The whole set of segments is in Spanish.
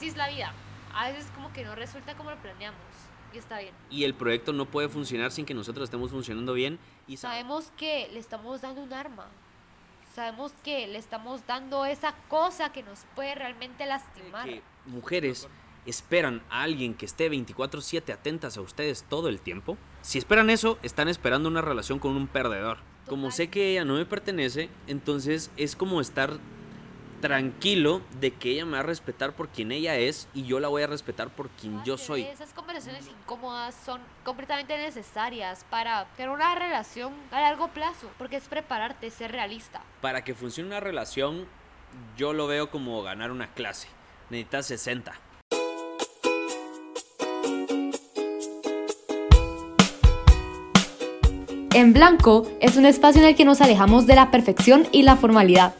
así es la vida. A veces como que no resulta como lo planeamos. Y está bien. Y el proyecto no puede funcionar sin que nosotros estemos funcionando bien. Y sa- Sabemos que le estamos dando un arma. Sabemos que le estamos dando esa cosa que nos puede realmente lastimar. que mujeres esperan a alguien que esté 24/7 atentas a ustedes todo el tiempo. Si esperan eso, están esperando una relación con un perdedor. Como sé que ella no me pertenece, entonces es como estar tranquilo de que ella me va a respetar por quien ella es y yo la voy a respetar por quien yo Parce, soy. Esas conversaciones incómodas son completamente necesarias para tener una relación a largo plazo, porque es prepararte, ser realista. Para que funcione una relación, yo lo veo como ganar una clase. Necesitas 60. En Blanco es un espacio en el que nos alejamos de la perfección y la formalidad.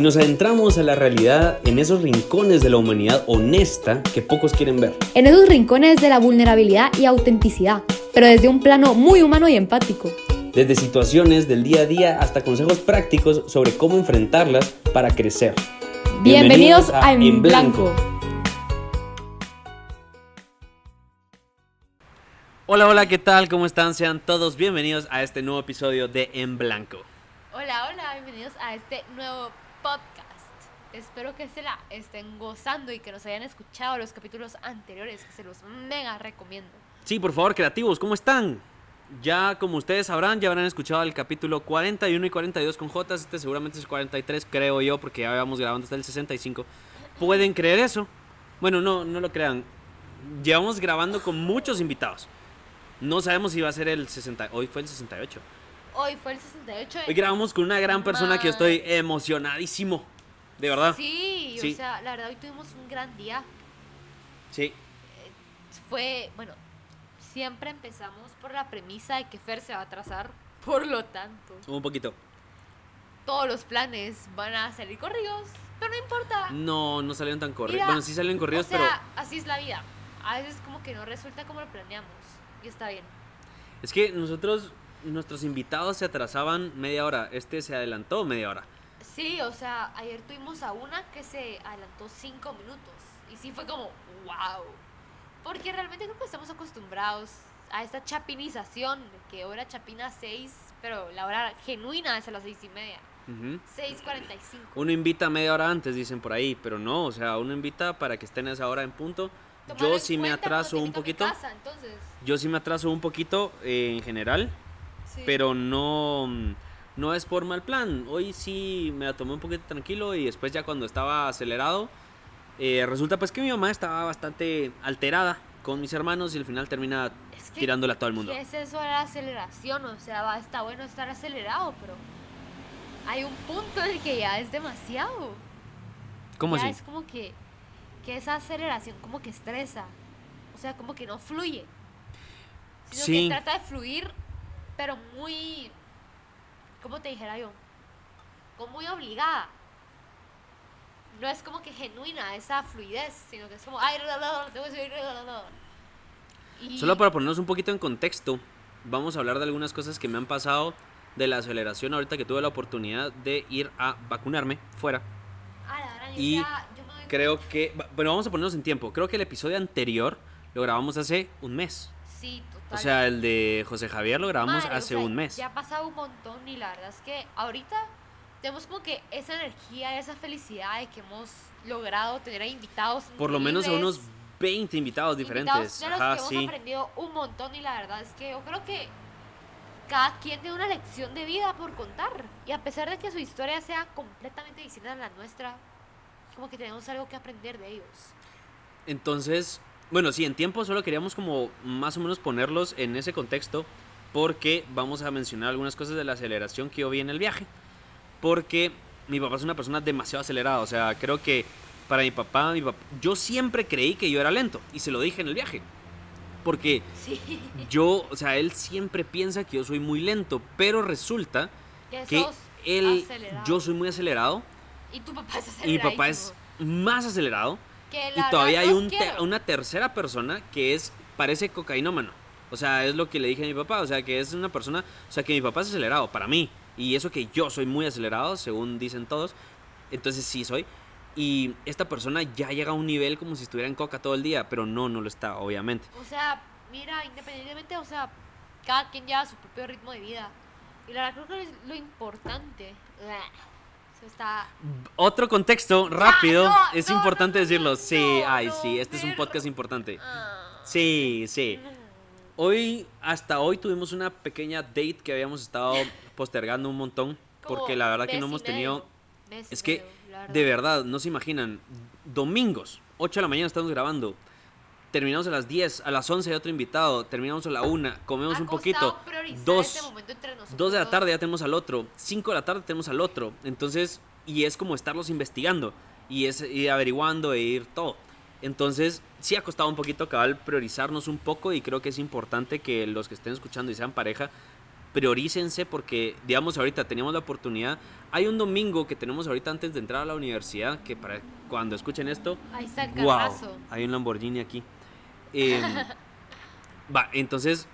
Y nos adentramos a la realidad en esos rincones de la humanidad honesta que pocos quieren ver. En esos rincones de la vulnerabilidad y autenticidad, pero desde un plano muy humano y empático. Desde situaciones del día a día hasta consejos prácticos sobre cómo enfrentarlas para crecer. Bienvenidos, a En Blanco. Hola, hola, ¿qué tal? ¿Cómo están? Sean todos bienvenidos a este nuevo episodio de En Blanco. Hola, hola, bienvenidos a este nuevo podcast. Espero que se la estén gozando y que nos hayan escuchado los capítulos anteriores, que se los mega recomiendo. Sí, por favor, creativos, ¿cómo están? Ya, como ustedes sabrán, ya habrán escuchado el capítulo 41 y 42 con J. Este seguramente es el 43, creo yo, porque ya habíamos grabando hasta el 65. ¿Pueden creer eso? Bueno, no, no lo crean. Llevamos grabando con muchos invitados. No sabemos si va a ser el 60. Hoy fue el 68. Hoy fue el 68. Hoy grabamos con una gran persona que yo estoy emocionadísimo. De verdad. Sí, Sí. o sea, la verdad hoy tuvimos un gran día. Sí. Fue, bueno, siempre empezamos por la premisa de que Fer se va a atrasar. Por lo tanto, Un poquito. todos los planes van a salir corridos, pero no importa. No, no salieron tan corridos. Bueno, sí salieron corridos, o sea, pero así es la vida. A veces como que no resulta como lo planeamos. Y está bien. es que nosotros, nuestros invitados se atrasaban media hora. Este se adelantó media hora. Sí, o sea, ayer tuvimos a una que se adelantó cinco minutos. Y sí fue como, wow. Porque realmente creo que estamos acostumbrados a esta chapinización, que hora chapina 6, pero la hora genuina es a las seis y media. Ujú. 6.45. Uno invita media hora antes, dicen por ahí, pero no, o sea, uno invita para que estén a esa hora en punto. Yo sí me cuenta atraso un poquito. casa, Yo sí me atraso un poquito eh, en general, sí. pero no, no es por mal plan. Hoy sí me la tomé un poquito tranquilo y después ya cuando estaba acelerado, eh, resulta pues que mi mamá estaba bastante alterada con mis hermanos y al final termina Es que, tirándola a todo el mundo. ¿Qué es eso de la aceleración? O sea, va, está bueno estar acelerado, pero hay un punto en el que ya es demasiado. ¿Cómo ya así? es como que, que esa aceleración como que estresa. O sea, como que no fluye. Sino Sí. que trata de fluir, pero muy. ¿Cómo te dijera yo? Como muy obligada. No es como que genuina esa fluidez, sino que es como. Ay, la, la, la, tengo que la". Y- Solo para ponernos un poquito en contexto, vamos a hablar de algunas cosas que me han pasado de la aceleración ahorita que tuve la oportunidad de ir a vacunarme fuera. Ah, la verdad, y yo me Creo que, bueno, vamos a ponernos en tiempo. Creo que el episodio anterior lo grabamos hace un mes. Sí. O sea, el de José Javier lo grabamos Madre, o hace sea, un mes. Ya ha pasado un montón y la verdad es que ahorita tenemos como que esa energía, esa felicidad de que hemos logrado tener a invitados. Por lo menos a unos increíbles, 20 invitados diferentes. invitados de los Ajá, que hemos sí. aprendido un montón y la verdad es que yo creo que cada quien tiene una lección de vida por contar. Y a pesar de que su historia sea completamente distinta a la nuestra, como que tenemos algo que aprender de ellos. Entonces, bueno, sí, en tiempo solo queríamos como más o menos ponerlos en ese contexto porque vamos a mencionar algunas cosas de la aceleración que yo vi en el viaje. Porque mi papá es una persona demasiado acelerada, o sea, creo que para mi papá, mi papá, yo siempre creí que yo era lento y se lo dije en el viaje. Porque Sí. yo, o sea, él siempre piensa que yo soy muy lento, pero resulta Que él, acelerado. yo soy muy acelerado Y tu papá es y mi papá es más acelerado. Que Y la todavía hay un te- una tercera persona que es parece cocainómano. O sea, es lo que le dije a mi papá. O sea, que es una persona. O sea, que mi papá es acelerado para mí. Y eso que yo soy muy acelerado, según dicen todos. Entonces sí soy. y esta persona ya llega a un nivel como si estuviera en coca todo el día, pero no, no lo está, obviamente. O sea, mira, independientemente, o sea, cada quien lleva su propio ritmo de vida. Y la verdad creo que es lo importante. Está... Otro contexto rápido, no, es no, importante no, decirlo. sí, ay, sí, este es un podcast importante. Ah. Sí, sí. Hoy, hasta hoy tuvimos una pequeña date que habíamos estado postergando un montón, porque la verdad que no hemos tenido... Es que, de verdad, no se imaginan, domingos, 8 de la mañana estamos grabando, terminamos a las 10, a las 11 hay otro invitado, terminamos a la 1, comemos Ha un poquito, priorizar dos, este 2 de la tarde ya tenemos al otro, 5 de la tarde tenemos al otro, entonces, y es como estarlos investigando, y es ir averiguando e ir todo. Entonces, sí ha costado un poquito cabal priorizarnos un poco y creo que es importante que los que estén escuchando y sean pareja, priorícense porque, digamos, ahorita teníamos la oportunidad. Hay un domingo que tenemos ahorita antes de entrar a la universidad, que para cuando escuchen esto, Ahí está el wow, hay un Lamborghini aquí. Em, va, entonces,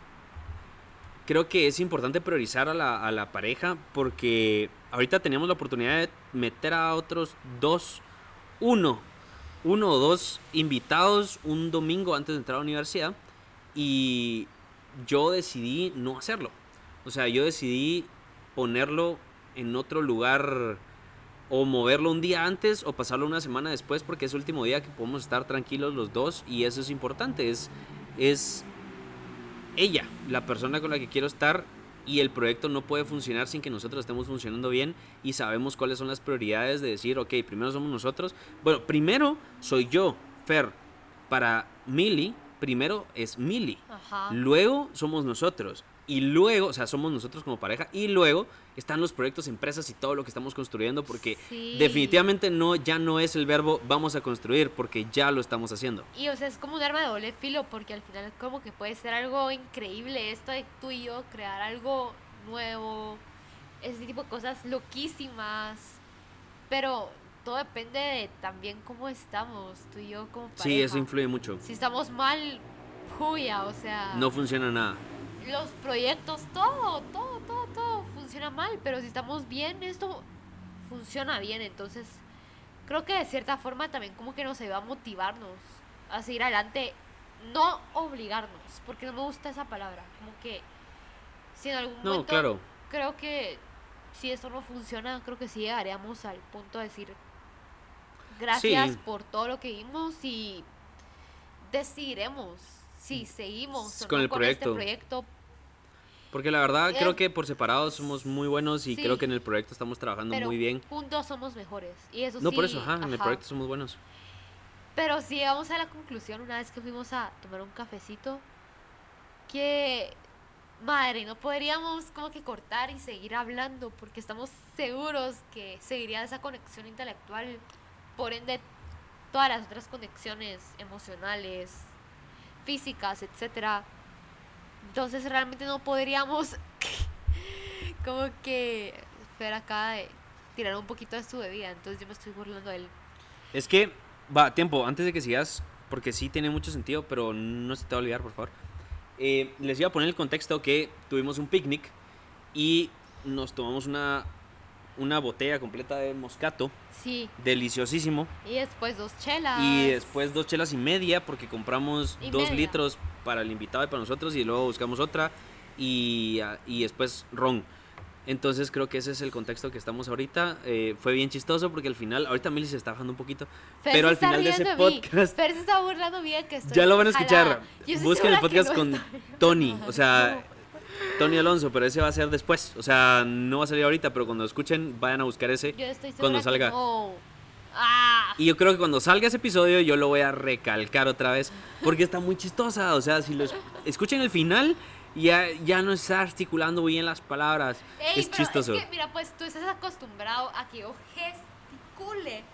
creo que es importante priorizar a la, a la pareja porque ahorita tenemos la oportunidad de meter a otros dos, uno, uno o dos invitados un domingo antes de entrar a la universidad y yo decidí no hacerlo. O sea, yo decidí ponerlo en otro lugar o moverlo un día antes o pasarlo una semana después porque es el último día que podemos estar tranquilos los dos y eso es importante. Es, es ella, la persona con la que quiero estar y el proyecto no puede funcionar sin que nosotros estemos funcionando bien y sabemos cuáles son las prioridades de decir, ok, primero somos nosotros. Bueno, primero soy yo, Fer. Para Millie, primero es Millie. Ajá. Luego somos nosotros. Y luego, o sea, somos nosotros como pareja. Y luego están los proyectos, empresas y todo lo que estamos construyendo. Porque Sí. definitivamente no, ya no es el verbo vamos a construir, porque ya lo estamos haciendo. Y o sea, es como un arma de doble filo porque al final como que puede ser algo increíble esto de tú y yo crear algo nuevo, ese tipo de cosas loquísimas. Pero todo depende de también cómo estamos, tú y yo como pareja. Sí, eso influye mucho. Si estamos mal, juya, o sea, No funciona nada. Los proyectos, todo, todo, todo, todo funciona mal, pero si estamos bien, esto funciona bien, entonces creo que de cierta forma también como que nos ayuda a motivarnos a seguir adelante, no obligarnos, porque no me gusta esa palabra, como que si en algún No, momento claro. creo que si esto no funciona, creo que sí llegaríamos al punto de decir gracias Sí. por todo lo que vimos y decidiremos si seguimos o Con no el con proyecto. este proyecto. Porque la verdad Eh, creo que por separado somos muy buenos y sí. creo que en el proyecto estamos trabajando Pero muy bien. juntos somos mejores. Y eso No, sí, por eso, ajá, en el ajá. proyecto somos buenos. Pero sí llegamos a la conclusión una vez que fuimos a tomar un cafecito que madre, no podríamos como que cortar y seguir hablando porque estamos seguros que seguiría esa conexión intelectual, por ende todas las otras conexiones emocionales, físicas, etcétera. Entonces realmente no podríamos como que ver acá de tirar un poquito de su bebida, entonces yo me estoy burlando de él. Es que, va, tiempo, antes de que sigas, porque sí tiene mucho sentido, pero no se te va a olvidar, por favor. Eh, les iba a poner el contexto que tuvimos un picnic y nos tomamos una, una botella completa de moscato, Sí, deliciosísimo. y después dos chelas. Y después dos chelas y media porque compramos Y dos media. litros para el invitado y para nosotros y luego buscamos otra y, ah, y después ron. Entonces creo que ese es el contexto que estamos ahorita. Eh, fue bien chistoso porque al final, ahorita Milly se está bajando un poquito, Fer pero al final de ese podcast Fer se está burlando bien que estoy ya lo van a escuchar. Busquen el podcast con Tony, o sea, Tony Alonso, pero ese va a ser después. O sea, no va a salir ahorita, pero cuando escuchen, vayan a buscar ese. Yo estoy cuando que salga. no. Ah, Y yo creo que cuando salga ese episodio yo lo voy a recalcar otra vez porque está muy chistosa. O sea, si lo es- escuchen el final, ya, ya no está articulando bien las palabras. ey, es pero chistoso. Es que, mira, pues tú estás acostumbrado a que yo gesticule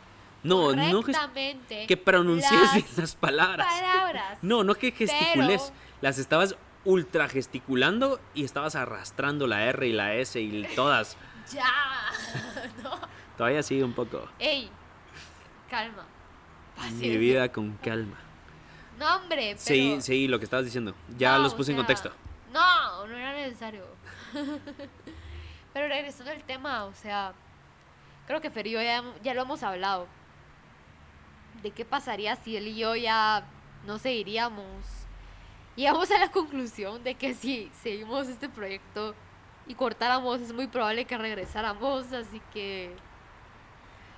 no, no correctamente que pronuncies las bien las palabras. palabras. No, no que gesticules. Pero- Las estabas ultra gesticulando y estabas arrastrando la R y la S y todas. Ya. no. Todavía sigue un poco. Ey, calma. Mi Paciencia. vida con calma. No, hombre, pero... Sí, sí, lo que estabas diciendo. Ya No, los o puse en contexto. No, no era necesario. Pero regresando al tema, o sea, creo que Fer y yo ya, ya lo hemos hablado. de qué pasaría si él y yo ya no seguiríamos. Llegamos a la conclusión de que si seguimos este proyecto y cortáramos, es muy probable que regresáramos, así que...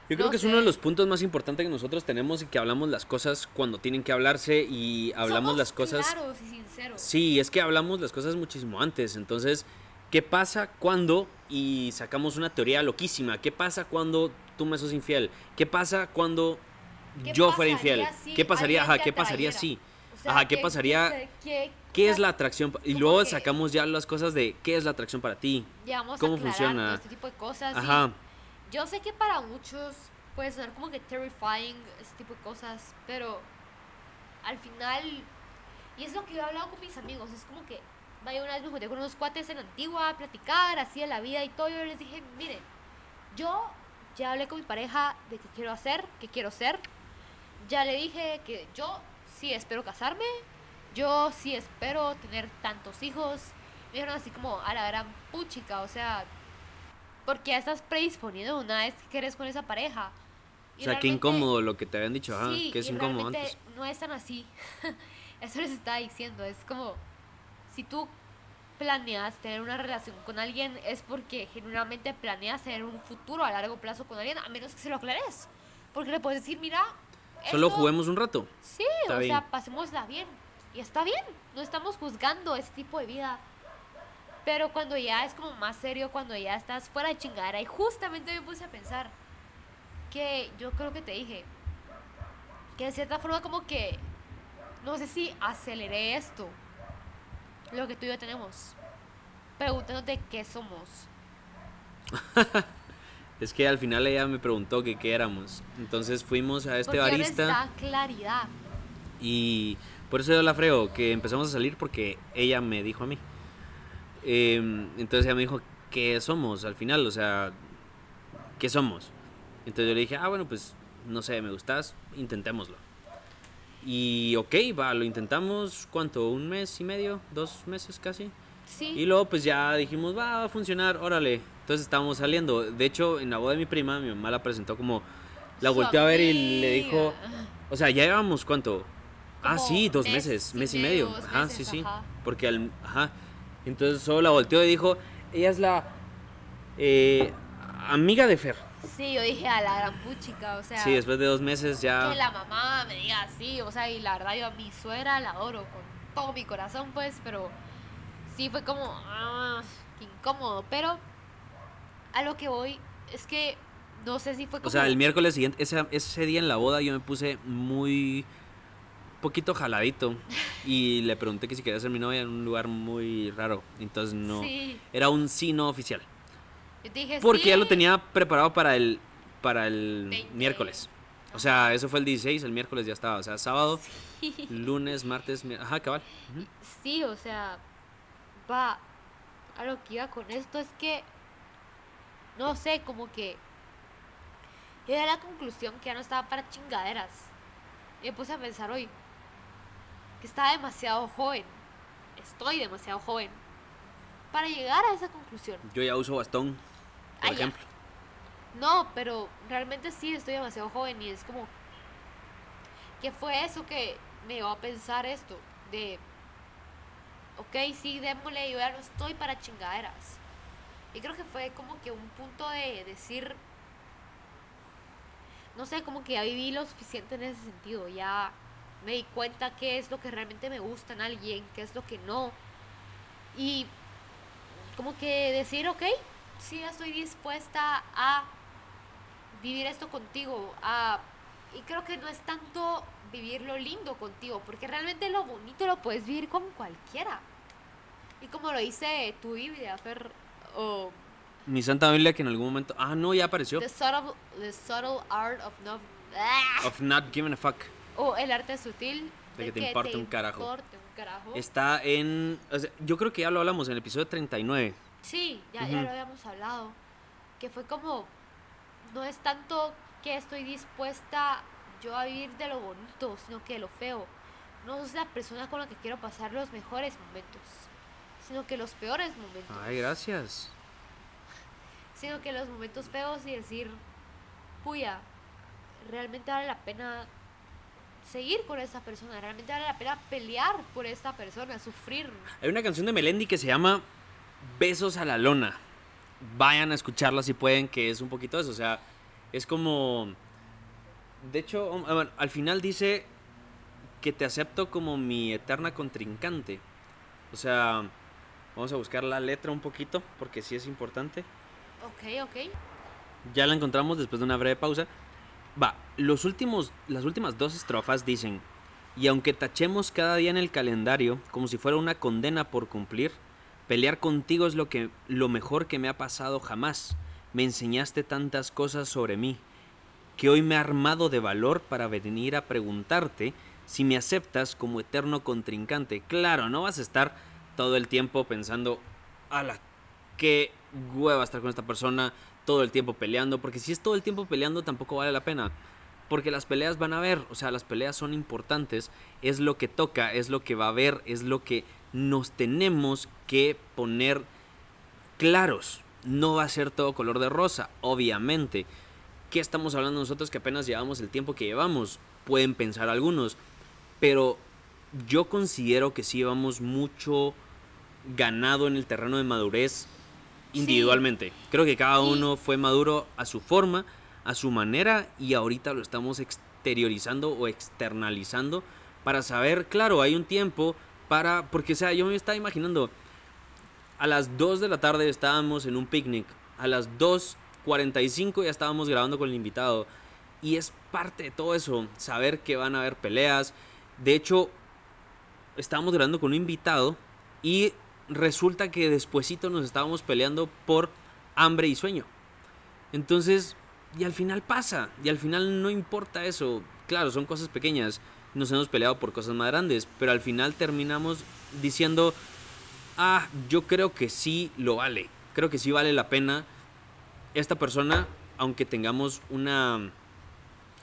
Yo creo No que es uno de sé. los puntos más importantes que nosotros tenemos y que hablamos las cosas cuando tienen que hablarse y hablamos somos las cosas... Claros y sinceros. Sí, es que hablamos las cosas muchísimo antes. Entonces, ¿qué pasa cuando y sacamos una teoría loquísima? ¿Qué pasa cuando tú me sos infiel? ¿Qué pasa cuando ¿Qué yo fuera infiel? si ¿Qué pasaría? Ajá, ¿qué pasaría si? Sea, Ajá, ¿qué pasaría? ¿Qué es la atracción? Y luego que- sacamos ya las cosas de qué es la atracción para ti. Cómo funciona. este tipo de cosas. y Ajá. Yo sé que para muchos puede sonar como que terrifying ese tipo de cosas, pero al final, y es lo que yo he hablado con mis amigos, es como que, vaya, una vez me junté con unos cuates en Antigua a platicar así de la vida y todo, yo les dije, miren, yo ya hablé con mi pareja de qué quiero hacer, qué quiero ser, ya le dije que yo sí espero casarme, yo sí espero tener tantos hijos, me dijeron así como a la gran puchica, o sea, porque ya estás predisponiendo una vez que quieres con esa pareja. O Y sea, qué incómodo lo que te habían dicho, ajá, Sí, que es y incómodo antes. no es tan así. Eso les estaba diciendo. Es como, si tú planeas tener una relación con alguien, es porque genuinamente planeas tener un futuro a largo plazo con alguien, a menos que se lo aclares. Porque le puedes decir, mira, Solo juguemos un rato. Sí, Está o bien. sea, pasémosla bien. Y está bien, no estamos juzgando ese tipo de vida. Pero cuando ya es como más serio, cuando ya estás fuera de chingadera, y justamente me puse a pensar que yo creo que te dije que de cierta forma como que no sé si aceleré esto, lo que tú y yo tenemos, preguntándote qué somos. Es que al final ella me preguntó que qué éramos. Entonces fuimos a este Porque barista está claridad. y por eso yo la freo, que empezamos a salir porque ella me dijo a mí. Em, entonces ella me dijo, ¿qué somos al final? O sea, ¿qué somos? Entonces yo le dije, ah, bueno, pues no sé, me gustas, intentémoslo. Y ok, va, lo intentamos, ¿cuánto? ¿Un mes y medio? ¿Dos meses casi? Sí. Y luego pues ya dijimos, va, va a funcionar, órale. Entonces estábamos saliendo. De hecho, en la boda de mi prima, mi mamá la presentó como... La Su volteó a ver y le dijo... O sea, ya llevamos cuánto... Ah, sí, dos mes meses, mes y medio, medio. Ajá, meses, sí, sí. Porque al... Ajá. Entonces solo la volteó y dijo, ella es la... eh, amiga de Fer. Sí, yo dije a la gran puchica, o sea, Sí, después de dos meses ya... que la mamá me diga así, o sea, y la verdad yo a mi suegra la adoro con todo mi corazón, pues, pero sí fue como, ah, qué incómodo, pero a lo que voy es que no sé si fue como... O sea, el miércoles siguiente, ese, ese día en la boda yo me puse muy poquito jaladito y le pregunté que si quería ser mi novia en un lugar muy raro. Entonces no, Sí, era un sí no oficial. yo dije Porque ya lo tenía preparado para el para el 20. miércoles. O sea, eso fue el 16, el miércoles ya estaba. O sea, sábado, lunes, martes, mi- ajá, cabal. Ujú. Sí, o sea, va, a lo que iba con esto es que, no sé, como que llegué a la conclusión que ya no estaba para chingaderas. Y me puse a pensar hoy que estaba demasiado joven, estoy demasiado joven, para llegar a esa conclusión. Yo ya uso bastón, por Ah, ya. ejemplo. No, pero realmente sí estoy demasiado joven y es como que fue eso que me llevó a pensar esto de ok, sí, démosle, yo ya no estoy para chingaderas. Y creo que fue como que un punto de decir no sé, como que ya viví lo suficiente en ese sentido, ya me di cuenta qué es lo que realmente me gusta en alguien, qué es lo que no. Y como que decir, ok, sí estoy dispuesta a vivir esto contigo. A, y creo que no es tanto vivir lo lindo contigo, porque realmente lo bonito lo puedes vivir con cualquiera. Y como lo dice tu Biblia, Fer, o Mi Santa Biblia que en algún momento... Ah, no, ya apareció. the, subtle, the subtle art of no... ¡Ah! Of not giving a fuck. O el arte sutil De que te importe un carajo. importe un carajo. Está en... o sea, yo creo que ya lo hablamos en el episodio 39. Sí, ya, ya lo habíamos hablado. Que fue como, no es tanto que estoy dispuesta yo a vivir de lo bonito, sino que de lo feo. No es la persona con la que quiero pasar los mejores momentos, sino que los peores momentos. Ay, gracias. Sino que los momentos feos y decir, puya, realmente vale la pena seguir con esa persona, realmente vale la pena pelear por esta persona, sufrir. Hay una canción de Melendi que se llama Besos a la Lona. Vayan a escucharla si pueden, que es un poquito eso. O sea, es como. De hecho, um, bueno, al final dice que te acepto como mi eterna contrincante. O sea, vamos a buscar la letra un poquito, porque sí es importante. Ok, ok. Ya la encontramos después de una breve pausa. Va, los últimos, las últimas dos estrofas dicen, y aunque tachemos cada día en el calendario como si fuera una condena por cumplir, pelear contigo es lo, que, lo mejor que me ha pasado jamás. Me enseñaste tantas cosas sobre mí, que hoy me he armado de valor para venir a preguntarte si me aceptas como eterno contrincante. Claro, no vas a estar todo el tiempo pensando, ala, qué hueva estar con esta persona, todo el tiempo peleando, porque si es todo el tiempo peleando tampoco vale la pena. Porque las peleas van a haber, o sea, las peleas son importantes, es lo que toca, es lo que va a haber, es lo que nos tenemos que poner claros. No va a ser todo color de rosa, obviamente. ¿Qué estamos hablando nosotros que apenas llevamos el tiempo que llevamos? Pueden pensar algunos. Pero yo considero que sí llevamos mucho ganado en el terreno de madurez individualmente. Creo que cada uno fue maduro a su forma, a su manera y ahorita lo estamos exteriorizando o externalizando para saber, claro, hay un tiempo para, porque o sea, yo me estaba imaginando, a las 2 de la tarde estábamos en un picnic, a las 2.45 ya estábamos grabando con el invitado y es parte de todo eso, saber que van a haber peleas. De hecho, estábamos grabando con un invitado y resulta que despuesito nos estábamos peleando por hambre y sueño. Entonces, y al final pasa, y al final no importa eso. Claro, son cosas pequeñas, nos hemos peleado por cosas más grandes, pero al final terminamos diciendo, ah, yo creo que sí lo vale, creo que sí vale la pena esta persona, aunque tengamos una,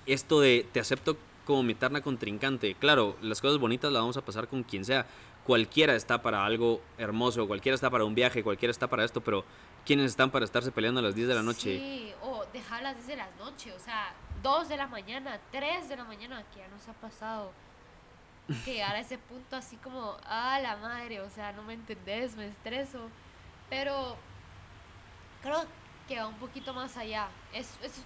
esto de te acepto como mi eterna contrincante. Claro, las cosas bonitas las vamos a pasar con quien sea. Cualquiera está para algo hermoso, cualquiera está para un viaje, cualquiera está para esto, pero ¿quiénes están para estarse peleando a las 10 de la noche? Sí, o desde las noches, o sea, 2 de la mañana, 3 de la mañana, que ya nos ha pasado. Que llegar a ese punto así como, ah, la madre, o sea, no me entendés, me estreso. Pero creo que va un poquito más allá. Es, es,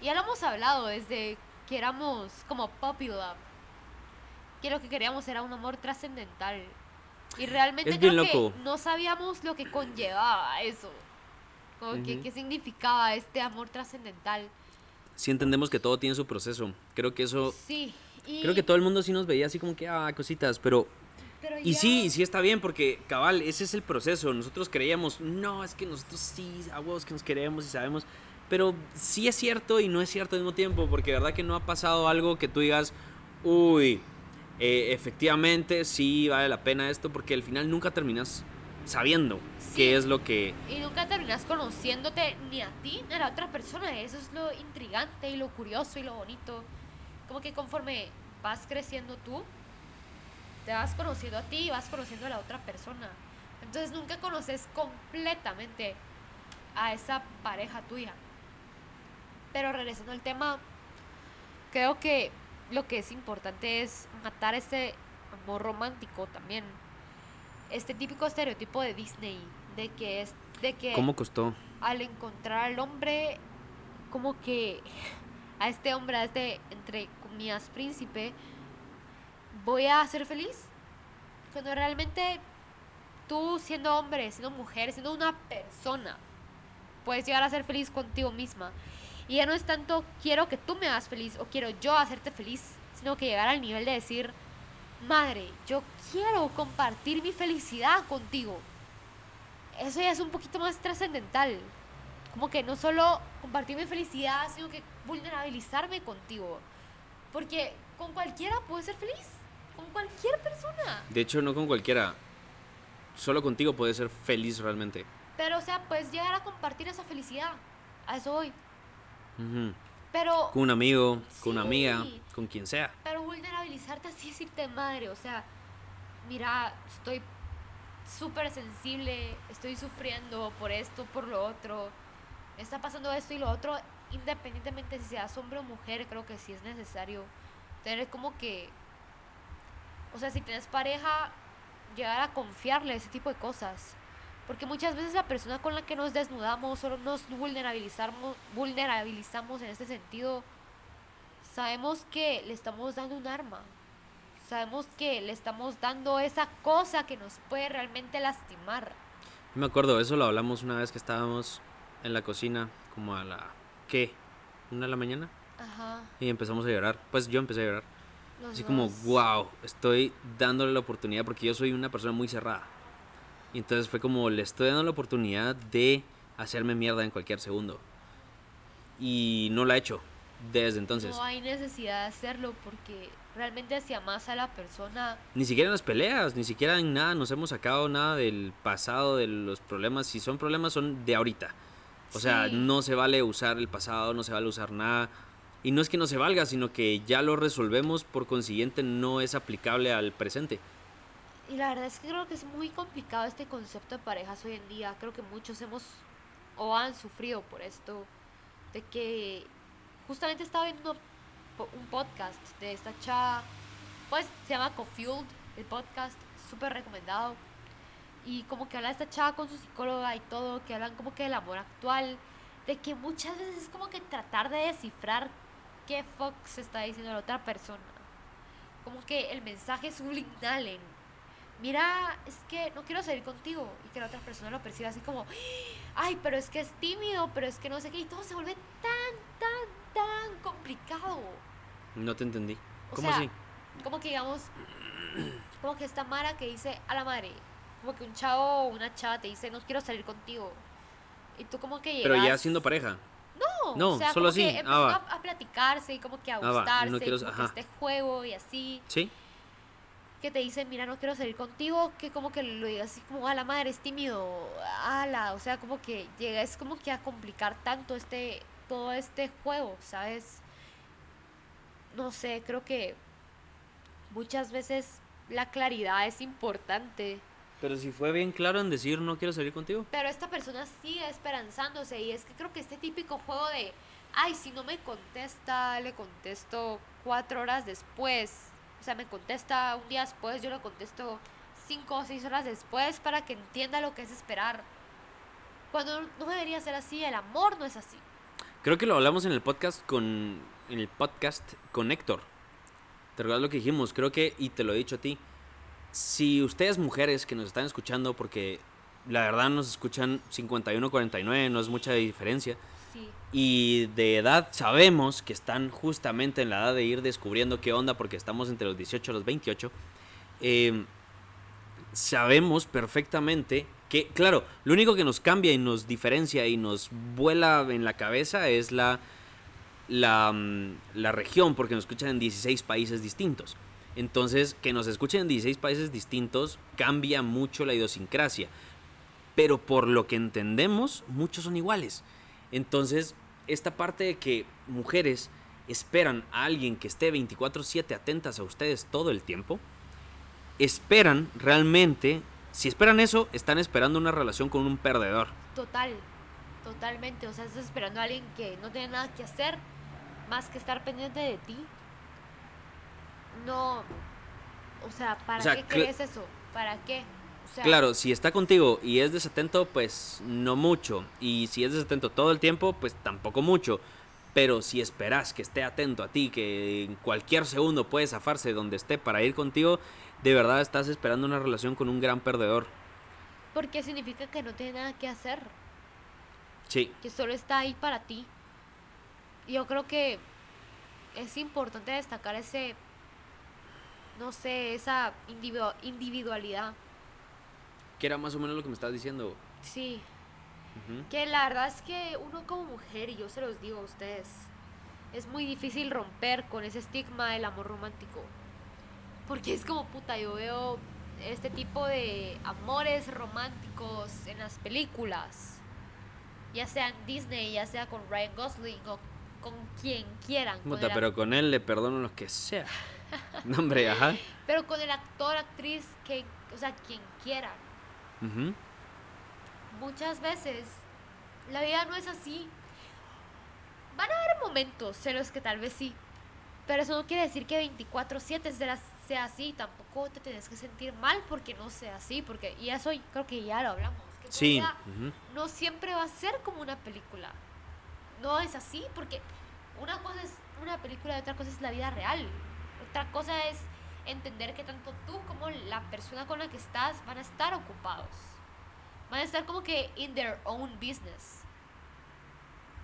ya lo hemos hablado desde que éramos como puppy love. Que lo que queríamos era un amor trascendental. Y realmente Es creo bien que loco. no sabíamos lo que conllevaba eso. Como que Ujú. qué significaba este amor trascendental. Sí entendemos que todo tiene su proceso. Creo que eso... Sí. Y, Creo que todo el mundo sí nos veía así como que, ah, cositas, pero... pero Y ya- sí, sí está bien, porque cabal, ese es el proceso. Nosotros creíamos, no, es que nosotros sí, a huevos que nos queremos y sabemos. Pero sí es cierto y no es cierto al mismo tiempo, porque de verdad que no ha pasado algo que tú digas, uy, eh, efectivamente sí vale la pena esto, porque al final nunca terminas sabiendo Sí. qué es lo que... Y nunca terminas conociéndote ni a ti ni a la otra persona. Eso es lo intrigante y lo curioso y lo bonito. Como que conforme vas creciendo tú, te vas conociendo a ti y vas conociendo a la otra persona. Entonces nunca conoces completamente a esa pareja tuya. Pero regresando al tema, creo que lo que es importante es matar ese amor romántico también. Este típico estereotipo de Disney, de que es de que ¿Cómo costó? al encontrar al hombre, como que a este hombre, a este, entre comillas, príncipe, voy a ser feliz. Cuando realmente tú, siendo hombre, siendo mujer, siendo una persona, puedes llegar a ser feliz contigo misma. Y ya no es tanto quiero que tú me hagas feliz o quiero yo hacerte feliz, sino que llegar al nivel de decir, madre, yo quiero compartir mi felicidad contigo eso ya es un poquito más trascendental. Como que no solo compartir mi felicidad, sino que vulnerabilizarme contigo. Porque con cualquiera puedes ser feliz. Con cualquier persona. De hecho, no con cualquiera. Solo contigo puedes ser feliz realmente. Pero, o sea, puedes llegar a compartir esa felicidad. A eso voy. Pero, Con un amigo, con una amiga, con quien sea. pero vulnerabilizarte así, decirte madre. O sea, mira, estoy súper sensible. Estoy sufriendo por esto, por lo otro. me Está pasando esto y lo otro. Independientemente si seas hombre o mujer, creo que sí es necesario Tener como que, o sea, si tienes pareja, llegar a confiarle ese tipo de cosas. Porque muchas veces la persona con la que nos desnudamos, solo nos vulnerabilizamos, vulnerabilizamos en este sentido, sabemos que le estamos dando un arma. Sabemos que le estamos dando esa cosa que nos puede realmente lastimar. Me acuerdo, eso lo hablamos una vez que estábamos en la cocina, como a la... ¿Qué? ¿Una de la mañana? Ajá. Y empezamos a llorar. Pues yo empecé a llorar. los Así como, dos. wow, estoy dándole la oportunidad porque yo soy una persona muy cerrada. Y entonces fue como, le estoy dando la oportunidad de hacerme mierda en cualquier segundo. Y no la he hecho desde entonces. No hay necesidad de hacerlo porque realmente si amas a la persona, Ni siquiera en las peleas, ni siquiera en nada nos hemos sacado nada del pasado, de los problemas. Si son problemas, son de ahorita. O sea, Sí. no se vale usar el pasado, no se vale usar nada. Y no es que no se valga, sino que ya lo resolvemos, por consiguiente no es aplicable al presente. Y la verdad es que creo que es muy complicado este concepto de parejas hoy en día. Creo que muchos hemos o han sufrido por esto. De que justamente estaba viendo un podcast de esta chava, pues se llama Cofueled, el podcast, súper recomendado. Y como que habla esta chava con su psicóloga y todo, que hablan como que del amor actual, de que muchas veces es como que tratar de descifrar qué fuck se está diciendo la otra persona. Como que el mensaje subliminal en, mira, es que no quiero salir contigo, y que la otra persona lo perciba así como, ay, pero es que es tímido, pero es que no sé qué, y todo se vuelve tan, tan, tan complicado. No te entendí. O ¿Cómo sea, así? Como que digamos, como que esta Mara que dice a la madre, como que un chavo o una chava te dice, no quiero salir contigo. Y tú como que llegas... Pero ya siendo pareja. No, No, o sea, solo como que así, ah, empiezan va. a, a platicarse y como que a Ah, y no gustarse, quiero- como que este juego y así. ¿Sí? Que te dicen, mira, no quiero salir contigo, que como que lo digas así como, a la madre, es tímido, ala, o sea, como que llega, es como que a complicar tanto este, todo este juego, ¿sabes? No sé, creo que muchas veces la claridad es importante. Pero si fue bien claro en decir no quiero salir contigo. Pero esta persona sigue esperanzándose y es que creo que este típico juego de, ay, si no me contesta, le contesto cuatro horas después. O sea, me contesta un día después, yo le contesto cinco o seis horas después para que entienda lo que es esperar. Cuando no debería ser así, el amor no es así. Creo que lo hablamos en el podcast con en el podcast con Héctor. ¿Te recuerdas lo que dijimos? Creo que y te lo he dicho a ti. Si ustedes mujeres que nos están escuchando porque la verdad nos escuchan 51 49, no es mucha diferencia. Y de edad sabemos que están justamente en la edad de ir descubriendo qué onda porque estamos entre los 18 y los 28. eh, sabemos perfectamente que, claro, lo único que nos cambia y nos diferencia y nos vuela en la cabeza es la, la, mm, la región, porque nos escuchan en 16 países distintos. Entonces, que nos escuchen en 16 países distintos cambia mucho la idiosincrasia. Pero por lo que entendemos, muchos son iguales. Entonces, esta parte de que mujeres esperan a alguien que esté 24/7 atentas a ustedes todo el tiempo, esperan realmente, si esperan eso, están esperando una relación con un perdedor. Total, totalmente. O sea, estás esperando a alguien que no tiene nada que hacer más que estar pendiente de ti. No, o sea, ¿para O sea, qué crees eso? ¿Para qué? O sea, Claro, si está contigo y es desatento, pues no mucho. Y si es desatento todo el tiempo, pues tampoco mucho. Pero si esperas que esté atento a ti, que en cualquier segundo puede zafarse de donde esté para ir contigo, de verdad estás esperando una relación con un gran perdedor. Porque significa que no tiene nada que hacer, Sí, que solo está ahí para ti. Yo creo que es importante destacar ese, no sé, esa individu- individualidad. Que era más o menos lo que me estás diciendo. Sí, Ujú. Que la verdad es que uno como mujer, y yo se los digo a ustedes, es muy difícil romper con ese estigma del amor romántico. Porque es como puta, yo veo este tipo de amores románticos en las películas. Ya sea en Disney, ya sea con Ryan Gosling o con quien quieran. con Puta, el pero con él le perdono lo que sea. No, hombre, ajá. Pero con el actor, actriz, que, o sea, quien quiera. Ujú. Muchas veces la vida no es así. Van a haber momentos en los que tal vez sí, Pero eso no quiere decir que 24/7 sea- así, tampoco te tienes que sentir mal porque no sea así, porque y eso creo que ya lo hablamos. Que Sí. no siempre va a ser como una película. No es así, porque una cosa es una película y otra cosa es la vida real. Otra cosa es entender que tanto tú como la persona con la que estás van a estar ocupados. Van a estar como que in their own business.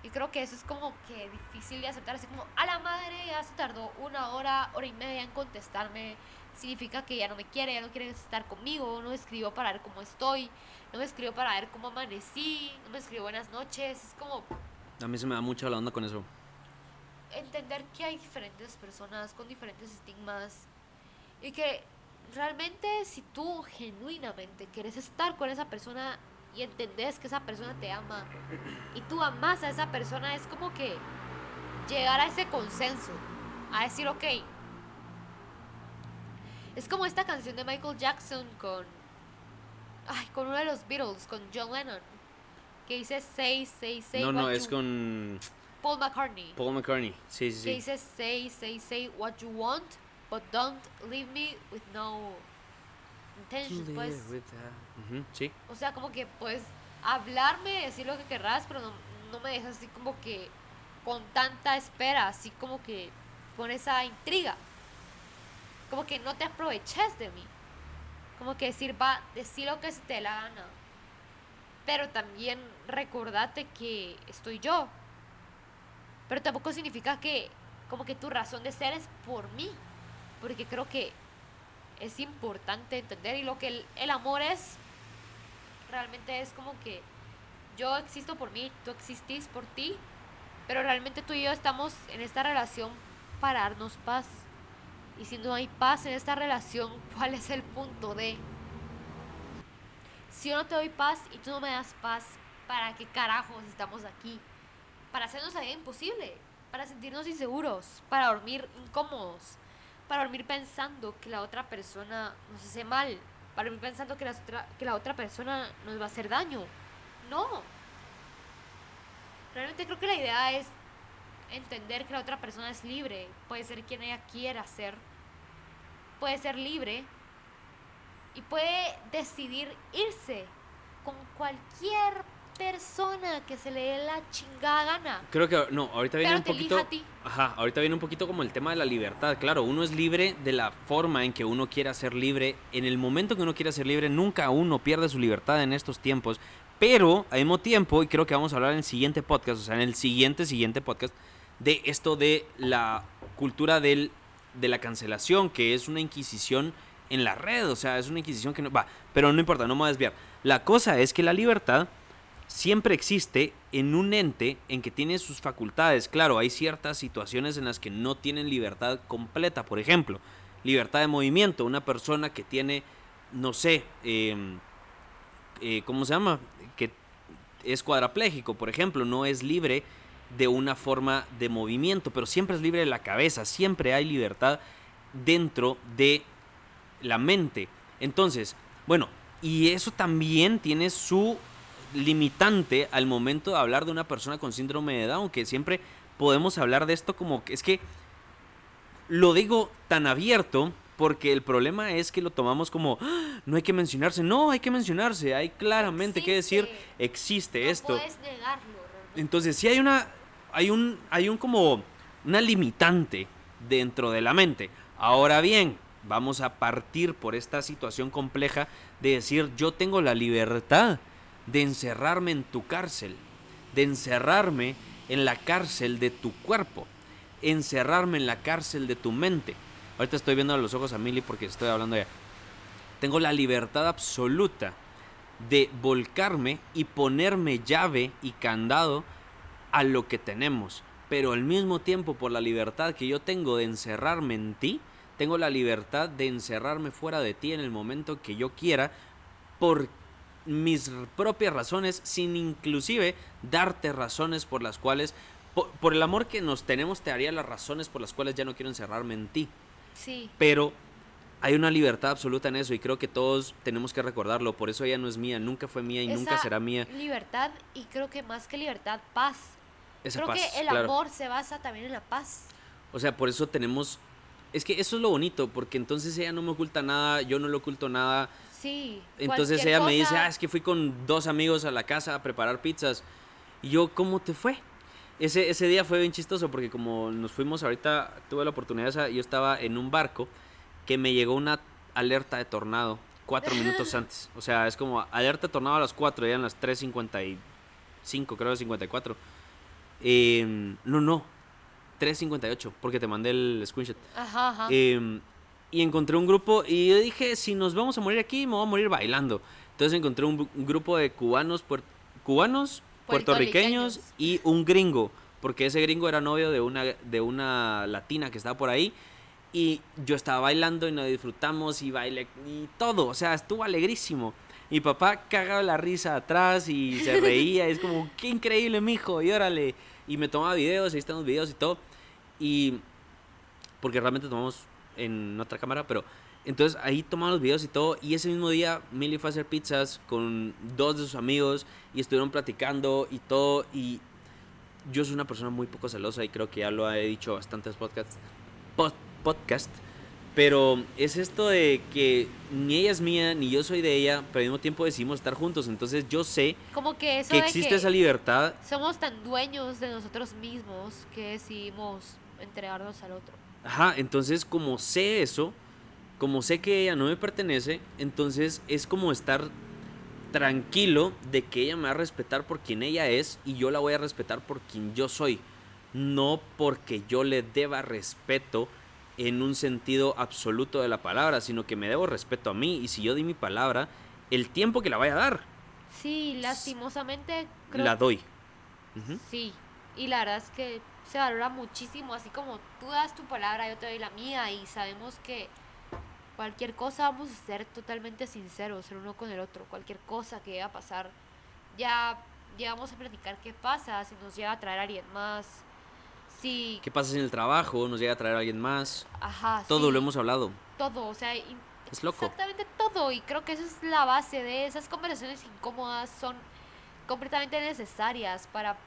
Y creo que eso es como que difícil de aceptar. Así como, a la madre ya se tardó una hora, hora y media en contestarme. Significa que ya no me quiere, ya no quiere estar conmigo. No me escribió para ver cómo estoy. No me escribió para ver cómo amanecí. No me escribió buenas noches. Es como A mí se me da mucho la onda con eso. entender que hay diferentes personas con diferentes estigmas. Y que realmente si tú genuinamente quieres estar con esa persona y entendés que esa persona te ama y tú amas a esa persona, es como que llegar a ese consenso, a decir, ok, es como esta canción de Michael Jackson con, ay, con uno de los Beatles, con John Lennon, que dice, say, say, say. no, no, es you-" con Paul McCartney. Paul McCartney. Sí, sí, que dice say, say, say what you want, but don't leave me with no intention, pues. Sí. O sea, como que puedes hablarme, decir lo que querrás, pero no, no me dejas así como que con tanta espera, así como que con esa intriga. Como que no te aproveches de mí. Como que decir, va, decir lo que se te dé la gana. Pero también recordate que estoy yo. Pero tampoco significa que como que tu razón de ser es por mí. Porque creo que es importante entender y lo que el, amor es realmente es como que yo existo por mí, tú existís por ti, pero realmente tú y yo estamos en esta relación para darnos paz. Y si no hay paz en esta relación, ¿cuál es el punto de? Si yo no te doy paz y tú no me das paz, ¿para qué carajos estamos aquí? Para hacernos la vida imposible, para sentirnos inseguros, para dormir incómodos, para dormir pensando que la otra persona nos hace mal, para dormir pensando que la otra, que la otra persona nos va a hacer daño. No. Realmente creo que la idea es entender que la otra persona es libre, puede ser quien ella quiera ser, puede ser libre y puede decidir irse con cualquier persona que se le dé la chingada gana. Creo que no, ahorita viene Pero un poquito. elija a ti. Ajá, ahorita viene un poquito como el tema de la libertad. Claro, uno es libre de la forma en que uno quiera ser libre. En el momento que uno quiera ser libre, nunca uno pierde su libertad en estos tiempos. Pero al mismo tiempo, y creo que vamos a hablar en el siguiente podcast, o sea, en el siguiente, siguiente podcast, de esto de la cultura del, de la cancelación, que es una inquisición en la red, o sea, es una inquisición que no va, pero no importa, no me voy a desviar. La cosa es que la libertad siempre existe en un ente en que tiene sus facultades. Claro, hay ciertas situaciones en las que no tienen libertad completa. Por ejemplo, libertad de movimiento. Una persona que tiene, no sé, eh, eh, ¿cómo se llama? Que es cuadraplégico, por ejemplo, no es libre de una forma de movimiento, pero siempre es libre de la cabeza, siempre hay libertad dentro de la mente. Entonces, bueno, y eso también tiene su limitante al momento de hablar de una persona con síndrome de Down, que siempre podemos hablar de esto como que es que lo digo tan abierto porque el problema es que lo tomamos como "Ah, no hay que mencionarse, no hay que mencionarse, hay claramente que decir Existe. no esto. puedes negarlo realmente. Entonces, sí hay una hay un hay un como una limitante dentro de la mente. Ahora bien, vamos a partir por esta situación compleja de decir, yo tengo la libertad de encerrarme en tu cárcel, de encerrarme en la cárcel de tu cuerpo, encerrarme en la cárcel de tu mente. Ahorita estoy viendo a los ojos a Milly porque estoy hablando ya. Tengo la libertad absoluta de volcarme y ponerme llave y candado a lo que tenemos. Pero al mismo tiempo, por la libertad que yo tengo de encerrarme en ti, tengo la libertad de encerrarme fuera de ti en el momento que yo quiera por mis propias razones, sin inclusive darte razones por las cuales, por, por el amor que nos tenemos, te daría las razones por las cuales ya no quiero encerrarme en ti Sí, pero hay una libertad absoluta en eso y creo que todos tenemos que recordarlo. Por eso ella no es mía, nunca fue mía y nunca será mía. libertad y creo que más que libertad, paz. Esa creo paz, que el claro. amor se basa también en la paz. O sea, por eso tenemos... Es que eso es lo bonito, porque entonces ella no me oculta nada, yo no le oculto nada. Sí. Entonces ella me dice, ah, es que fui con dos amigos a la casa a preparar pizzas. Y yo, ¿cómo te fue? Ese, ese día fue bien chistoso porque como nos fuimos ahorita, tuve la oportunidad, yo estaba en un barco que me llegó una alerta de tornado cuatro minutos antes. O sea, es como alerta de tornado a las 4, eran las 3.55, creo, 54. Eh, no, no, 3.58, porque te mandé el screenshot. Ajá, ajá. Eh, y encontré un grupo y yo dije, si nos vamos a morir aquí, me voy a morir bailando. Entonces encontré un, un grupo de cubanos, puer- cubanos, puertorriqueños y un gringo, porque ese gringo era novio de una, de una latina que estaba por ahí. Y yo estaba bailando y nos disfrutamos y bailé y todo, o sea, estuvo alegrísimo. Mi papá cagaba la risa atrás y se reía, y es como, qué increíble, mijo, y órale. Y me tomaba videos, ahí están los videos y todo. Y porque realmente tomamos en otra cámara, pero entonces ahí tomamos los videos y todo, y ese mismo día Milly fue a hacer pizzas con dos de sus amigos y estuvieron platicando y todo, y yo soy una persona muy poco celosa y creo que ya lo he dicho bastantes podcasts, pod- podcast, pero es esto de que ni ella es mía, ni yo soy de ella, pero al mismo tiempo decidimos estar juntos, entonces yo sé Como que eso que existe que esa libertad somos tan dueños de nosotros mismos que decidimos entregarnos al otro. Ajá, entonces como sé eso, como sé que ella no me pertenece, entonces es como estar tranquilo de que ella me va a respetar por quien ella es y yo la voy a respetar por quien yo soy, no porque yo le deba respeto en un sentido absoluto de la palabra, sino que me debo respeto a mí y si yo di mi palabra, el tiempo que la vaya a dar, Sí, lastimosamente creo la doy. Sí, y la verdad es que se valora muchísimo, así como tú das tu palabra, yo te doy la mía y sabemos que cualquier cosa vamos a ser totalmente sinceros el uno con el otro, cualquier cosa que llegue a pasar, ya llegamos a platicar qué pasa, si nos llega a traer a alguien más, si... ¿Qué pasa si en el trabajo nos llega a traer a alguien más? Ajá, Todo sí, lo hemos hablado. Todo, o sea, Es loco. Exactamente todo, y creo que esa es la base de esas conversaciones incómodas, son completamente necesarias para,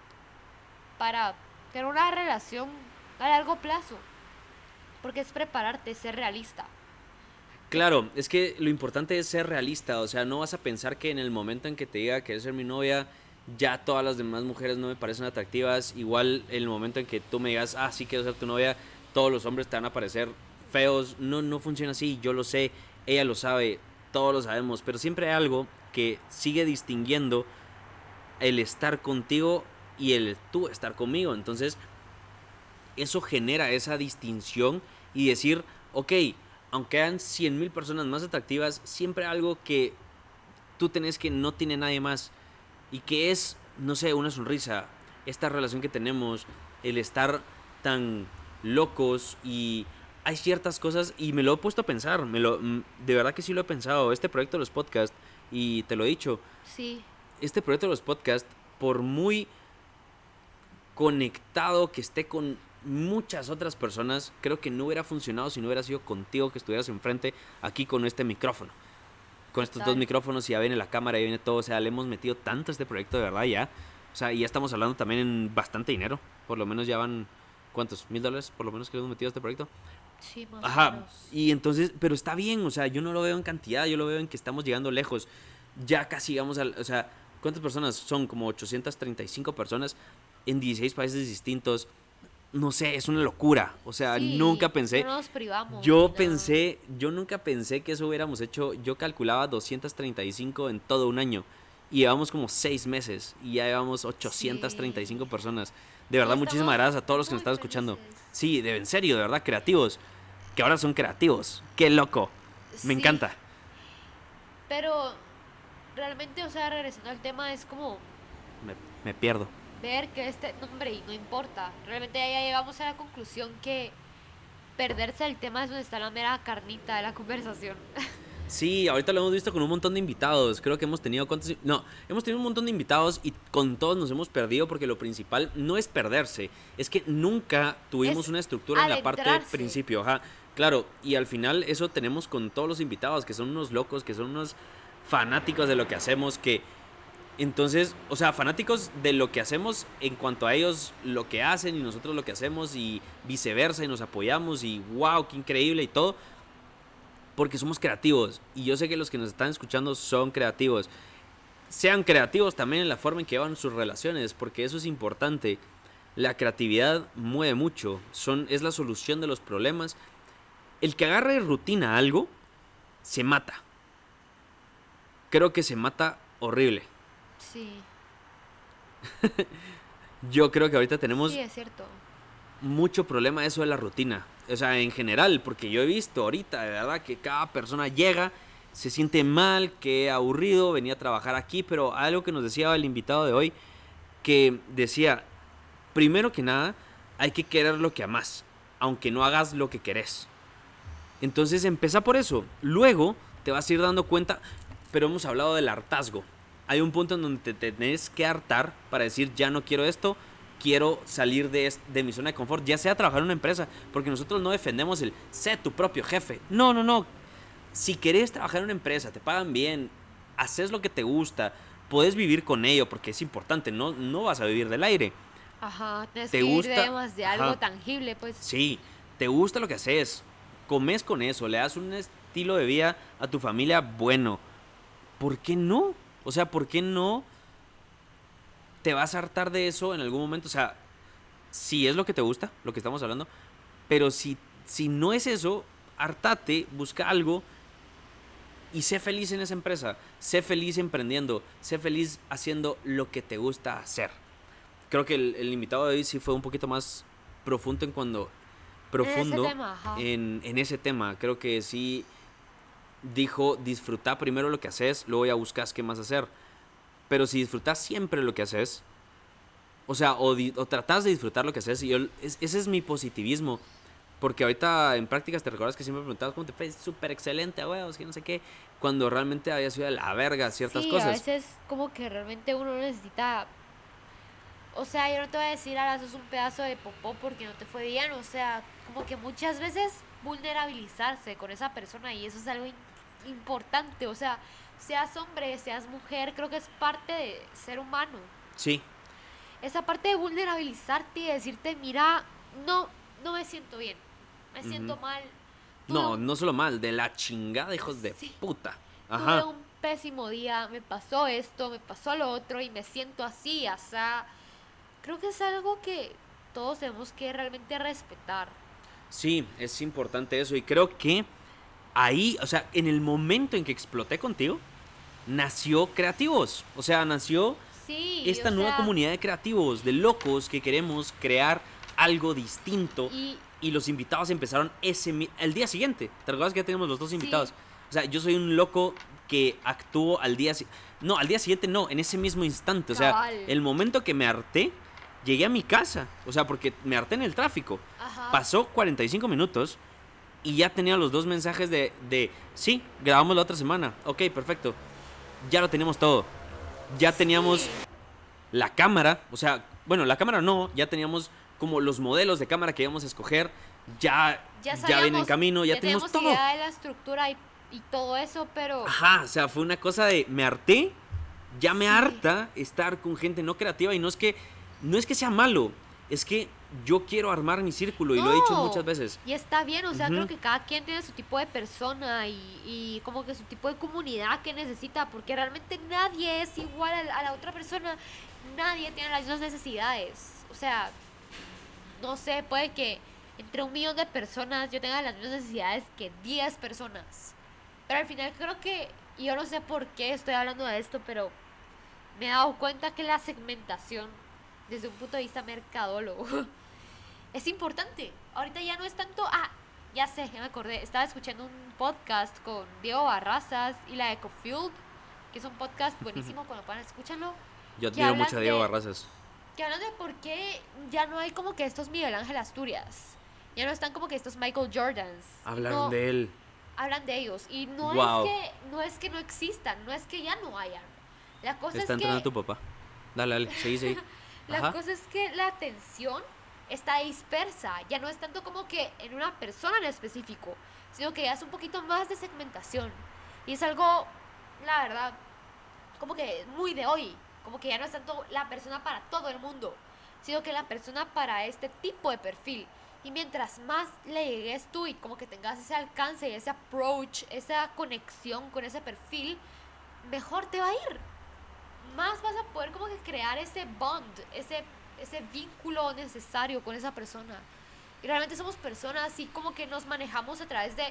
para tener una relación a largo plazo. Porque es prepararte, ser realista. Claro, es que lo importante es ser realista, o sea, no vas a pensar que en el momento en que te diga que eres ser mi novia, ya todas las demás mujeres no me parecen atractivas, igual en el momento en que tú me digas, ah, sí quiero ser tu novia, todos los hombres te van a parecer feos, no, no funciona así, yo lo sé, ella lo sabe, todos lo sabemos, pero siempre hay algo que sigue distinguiendo el estar contigo y el tú estar conmigo, entonces eso genera esa distinción y decir, ok, aunque hayan 100 mil personas más atractivas, siempre hay algo que tú tenés que no tiene nadie más. Y que es, no sé, una sonrisa, esta relación que tenemos, el estar tan locos y hay ciertas cosas y me lo he puesto a pensar, me lo, mm, de verdad que sí lo he pensado, este proyecto de los podcasts y te lo he dicho, Sí, este proyecto de los podcasts, por muy conectado que esté con muchas otras personas, creo que no hubiera funcionado si no hubiera sido contigo que estuvieras enfrente aquí con este micrófono. Con estos dos micrófonos y ya viene la cámara, ya viene todo, o sea, le hemos metido tanto a este proyecto de verdad ya. O sea, y ya estamos hablando también en bastante dinero. Por lo menos ya van, ¿cuántos? ¿Mil dólares por lo menos que le hemos metido a este proyecto? sí, más Ajá, menos. y entonces, pero está bien, o sea, yo no lo veo en cantidad, yo lo veo en que estamos llegando lejos. Ya casi llegamos al, o sea, ¿cuántas personas son? Como 835 personas en 16 países distintos. No sé, es una locura. O sea, Sí, nunca pensé. No nos privamos. Yo pensé, yo nunca pensé que eso hubiéramos hecho. Yo calculaba 235 en todo un año. Y llevamos como 6 meses. Y ya llevamos 835 personas. De verdad, muchísimas gracias a todos los que nos están escuchando. Sí, de, en serio, de verdad, creativos. Que ahora son creativos. Qué loco. Me Sí, encanta. Pero realmente, o sea, regresando al tema, es como Me, me pierdo. ver que este nombre y no importa. Realmente ya llegamos a la conclusión que perderse el tema es donde está la mera carnita de la conversación. Sí, ahorita lo hemos visto con un montón de invitados. Creo que hemos tenido cuántos. No, hemos tenido un montón de invitados y con todos nos hemos perdido porque lo principal no es perderse, es que nunca tuvimos Es una estructura en la parte principio. Ajá, claro, y al final eso tenemos con todos los invitados, que son unos locos, que son unos fanáticos de lo que hacemos, que Entonces, o sea, fanáticos de lo que hacemos en cuanto a ellos lo que hacen y nosotros lo que hacemos y viceversa y nos apoyamos y wow, qué increíble y todo. Porque somos creativos y yo sé que los que nos están escuchando son creativos. Sean creativos también en la forma en que llevan sus relaciones, porque eso es importante. La creatividad mueve mucho, son, es la solución de los problemas. El que agarre rutina a algo, se mata. Creo que se mata horrible. Sí. Yo creo que ahorita tenemos Sí, es cierto. mucho problema eso de la rutina. O sea, en general, porque yo he visto ahorita, de verdad, que cada persona llega, se siente mal, que aburrido, venía a trabajar aquí, pero algo que nos decía el invitado de hoy, que decía, primero que nada, hay que querer lo que amas, aunque no hagas lo que querés. Entonces empieza por eso. Luego te vas a ir dando cuenta, pero hemos hablado del hartazgo. Hay un punto en donde te tenés que hartar para decir, ya no quiero esto, quiero salir de, de mi zona de confort, ya sea trabajar en una empresa, porque nosotros no defendemos el sé tu propio jefe. No, no, no. Si querés trabajar en una empresa, te pagan bien, haces lo que te gusta, puedes vivir con ello, porque es importante, no, no vas a vivir del aire. Ajá, ¿Te que gusta? de algo Ajá. tangible, pues. Sí, te gusta lo que haces, comes con eso, le das un estilo de vida a tu familia bueno. ¿Por qué no? O sea, ¿por qué no te vas a hartar de eso en algún momento? O sea, si es lo que te gusta, lo que estamos hablando, pero si, si no es eso, hartate, busca algo y sé feliz en esa empresa, sé feliz emprendiendo, sé feliz haciendo lo que te gusta hacer. Creo que el, el invitado de hoy sí fue un poquito más profundo en cuando profundo tema, en, en ese tema. Creo que sí dijo disfruta primero lo que haces, luego ya buscas qué más hacer. Pero si disfrutas siempre lo que haces, o sea, o, tratas de disfrutar lo que haces, y yo, es- ese es mi positivismo. Porque ahorita en prácticas te recuerdas que siempre preguntabas cómo te fue súper excelente, huevos, que no sé qué, cuando realmente había sido de la verga ciertas sí, cosas. a veces como que realmente uno necesita... O sea, yo no te voy a decir, ahora sos un pedazo de popó porque no te fue bien. O sea, como que muchas veces vulnerabilizarse con esa persona y eso es algo importante. O sea, seas hombre, seas mujer, creo que es parte de ser humano. Sí, Esa parte de vulnerabilizarte y decirte, mira, no, no me siento bien. Me siento mal. no, tuve un- no solo mal, de la chingada, hijos de Sí. puta. Tuve Ajá. un pésimo día, me pasó esto, me pasó lo otro y me siento así, o sea, creo que es algo que todos tenemos que realmente respetar. Sí, es importante eso. Y creo que ahí, o sea, en el momento en que exploté contigo, nació Creativos. O sea, nació Sí. esta nueva sea, comunidad de creativos, de locos que queremos crear algo distinto. Y Y los invitados empezaron ese el día siguiente. ¿Te acuerdas que ya teníamos los dos invitados? O sea, yo soy un loco que actuó al día No, al día siguiente no, en ese mismo instante. O sea, Cabal. el momento que me harté, llegué a mi casa. O sea, porque me harté en el tráfico. ajá, Pasó 45 minutos y ya tenía los dos mensajes de, de, sí, grabamos la otra semana. Ok, perfecto. Ya lo teníamos todo. Ya teníamos Sí. la cámara, o sea, bueno, la cámara no, ya teníamos como los modelos de cámara que íbamos a escoger. Ya, ya, ya, viene en camino, ya, tenemos todo. idea de la estructura y, y todo eso, pero Ajá, o sea, fue una cosa de me harté, ya me Sí. harta estar con gente no creativa y no es que no es que sea malo, es que yo quiero armar mi círculo y lo he dicho muchas veces. Y está bien, o sea, creo que cada quien tiene su tipo de persona y, y como que su tipo de comunidad que necesita, porque realmente nadie es igual a, la- a la otra persona, nadie tiene las mismas necesidades. O sea, no sé, puede que entre un millón de personas yo tenga las mismas necesidades que 10 personas. Pero al final creo que, y yo no sé por qué estoy hablando de esto, pero me he dado cuenta que la segmentación, desde un punto de vista mercadólogo, es importante. Ahorita ya no es tanto. Ah, ya sé, ya me acordé. Estaba escuchando un podcast con Diego Barrazas y la Ecofuel, que es un podcast buenísimo. cuando puedan, escúchanlo. Yo admiro mucho a Diego Barrazas. Que hablan de por qué ya no hay como que estos Miguel Ángel Asturias. Ya no están como que estos Michael Jordans. Hablaron No, de él. Hablan de ellos. Y no Guau. es que no es que no existan, no es que ya no hayan. La cosa Te es está que entrando tu papá. Dale, dale, seguí, seguí. la Ajá. cosa es que la atención está dispersa. Ya no es tanto como que en una persona en específico, sino que ya es un poquito más de segmentación. Y es algo, la verdad, como que muy de hoy. Como que ya no es tanto la persona para todo el mundo, sino que la persona para este tipo de perfil. Y mientras más le llegues tú y como que tengas ese alcance y ese approach, esa conexión con ese perfil, mejor te va a ir. Más vas a poder como que crear ese bond, ese, ese vínculo necesario con esa persona. Y realmente somos personas y como que nos manejamos a través de,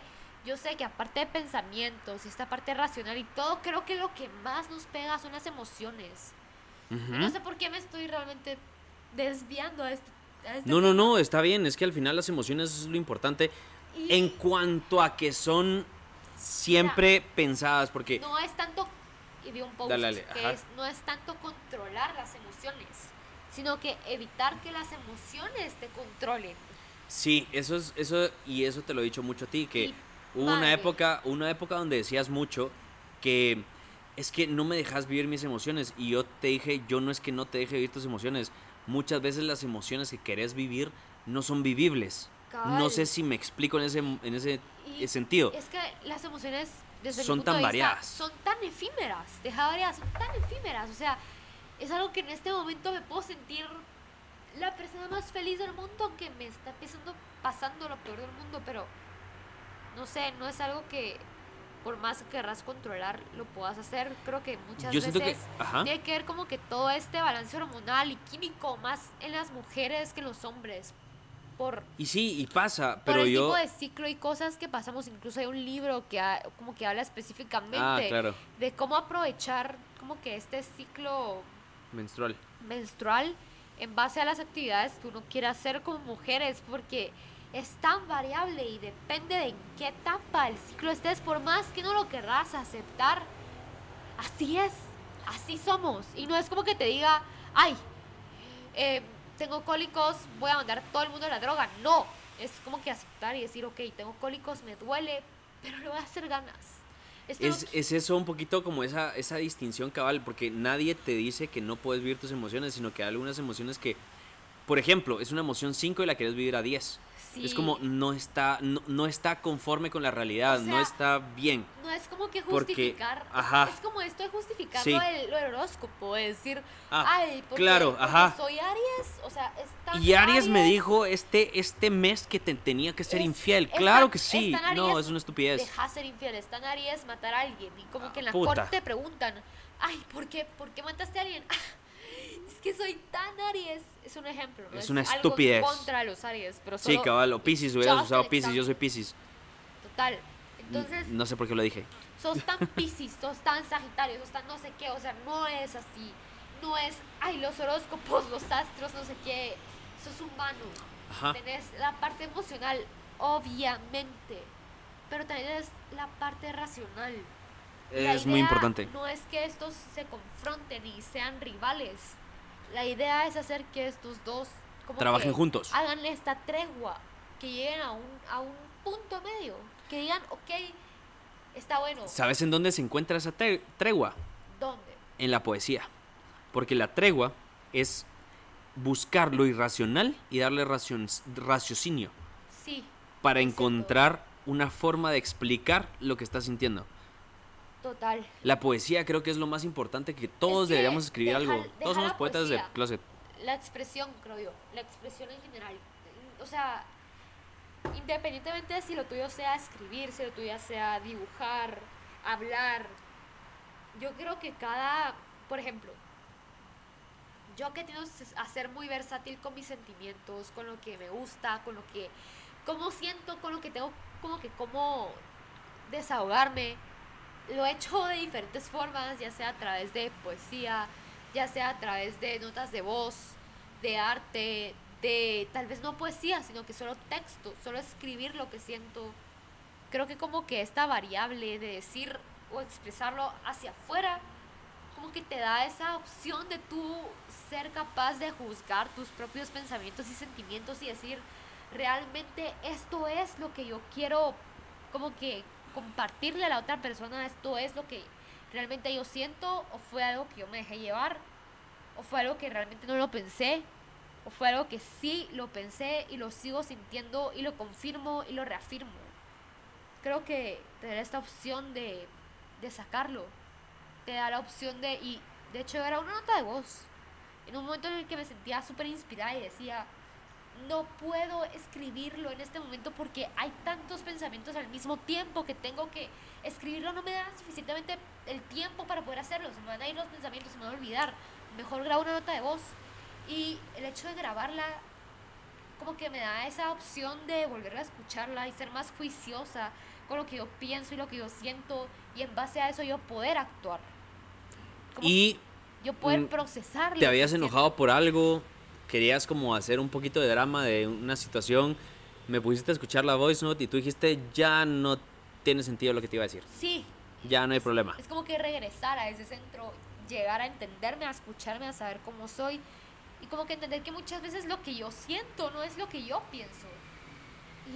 yo sé que aparte de pensamientos y esta parte racional y todo, creo que lo que más nos pega son las emociones. Ujú. No sé por qué me estoy realmente desviando a este, a este No, no, tema. no, está bien. Es que al final las emociones es lo importante Y en cuanto a que son siempre pensadas, porque no es tanto, y vi un post Dale, dale, que es, no es tanto controlar las emociones, sino que evitar que las emociones te controlen. sí, eso es eso y eso te lo he dicho mucho a ti que Y hubo una época, una época donde decías mucho que es que no me dejas vivir mis emociones y yo te dije, yo no es que no te deje vivir tus emociones. Muchas veces las emociones que querés vivir no son vivibles. No Cabal. sé si me explico en ese en ese Y sentido. Es que las emociones, desde mi Son punto tan de vista, variadas. son tan efímeras. Deja variadas, son tan efímeras. O sea, es algo que en este momento me puedo sentir la persona más feliz del mundo, aunque me está empezando pasando lo peor del mundo, pero no sé, no es algo que por más que querrás controlar lo puedas hacer. Creo que muchas Yo que, veces ajá. tiene que ver como que todo este balance hormonal y químico más en las mujeres que en los hombres. Por Y sí, y pasa, por pero el yo tipo de ciclo y cosas que pasamos. Incluso hay un libro que ha- como que habla específicamente Ah, claro, de cómo aprovechar como que este ciclo menstrual. menstrual en base a las actividades que uno quiere hacer como mujeres, porque es tan variable y depende de en qué etapa del ciclo estés, por más que no lo querrás aceptar, así es, así somos. Y no es como que te diga, ay, eh, tengo cólicos, voy a mandar a todo el mundo a la droga. No, es como que aceptar y decir, ok, tengo cólicos, me duele, pero le voy a hacer ganas. Esto Es, es eso un poquito como esa, esa distinción cabal, porque nadie te dice que no puedes vivir tus emociones, sino que hay algunas emociones que, por ejemplo, es una emoción 5 y la quieres vivir a 10. Es Sí. como no está, no, no está conforme con la realidad, O no sea, está bien. No es como que Porque- justificar. es- ajá. Es, como esto de justificar Sí. lo, del, lo del horóscopo, de decir, Ah, ay, porque, claro, porque ajá. soy Aries, o sea, es tan Y Aries me dijo este, este mes que te tenía que ser es- infiel. es Claro tan- que sí. es tan No, Aries, es una estupidez. Deja ser infiel, es tan Aries matar a alguien. Y como que en la puta. corte te preguntan, ay, ¿por qué, ¿por qué mataste a alguien? es que soy tan Aries. Es un ejemplo, ¿no? Es una algo estupidez. En contra los Aries, pero Sí, solo cabal, o Pisces, hubieras usado Pisces, yo soy Pisces. Total. Entonces, No sé por qué lo dije. sos tan piscis, sos tan sagitario, sos tan no sé qué, o sea, no es así. No es, ay, los horóscopos, los astros, no sé qué. Sos humano. Ajá. Tenés la parte emocional, obviamente. Pero también es la parte racional. La Es muy idea importante. No es que estos se confronten y sean rivales. La idea es hacer que estos dos como Trabajen que juntos. Hagan esta tregua, que lleguen a un, a un punto medio. Que digan, ok, está bueno. ¿Sabes en dónde se encuentra esa tre- tregua? ¿Dónde? En la poesía. Porque la tregua es buscar lo irracional y darle racion- raciocinio Sí, para encontrar una forma de explicar lo que estás sintiendo. Total. La poesía creo que es lo más importante que todos que deberíamos escribir algo. Todos somos poetas de closet. La expresión, creo yo. La expresión en general. O sea, independientemente de si lo tuyo sea escribir, si lo tuyo sea dibujar, hablar. Yo creo que cada, por ejemplo, yo que tengo a ser muy versátil con mis sentimientos, con lo que me gusta, con lo que, cómo siento, con lo que tengo, como que cómo desahogarme. Lo he hecho de diferentes formas, ya sea a través de poesía, ya sea a través de notas de voz, de arte, de tal vez no poesía, sino que solo texto, solo escribir lo que siento. Creo que como que esta variable de decir o expresarlo hacia afuera, como que te da esa opción de tú ser capaz de juzgar tus propios pensamientos y sentimientos y decir, realmente esto es lo que yo quiero como que compartirle a la otra persona, esto es lo que realmente yo siento o fue algo que yo me dejé llevar o fue algo que realmente no lo pensé o fue algo que sí lo pensé y lo sigo sintiendo y lo confirmo y lo reafirmo. Creo que tener esta opción de, de sacarlo te da la opción de y De hecho, era una nota de voz. En un momento en el que me sentía súper inspirada y decía, no puedo escribirlo en este momento porque hay tantos pensamientos al mismo tiempo que tengo que escribirlo. No me da suficientemente el tiempo para poder hacerlo. Se me van a ir los pensamientos, se me van a olvidar. Mejor grabo una nota de voz. Y el hecho de grabarla como que me da esa opción de volver a escucharla y ser más juiciosa con lo que yo pienso y lo que yo siento y en base a eso yo poder actuar. Como Y yo poder mm, procesar. lo te habías siento. enojado por algo, querías como hacer un poquito de drama de una situación, me pusiste a escuchar la voice note y tú dijiste, ya no tiene sentido lo que te iba a decir, Sí, ya no hay problema. es como que regresar a ese centro, llegar a entenderme, a escucharme, a saber cómo soy y como que entender que muchas veces lo que yo siento no es lo que yo pienso.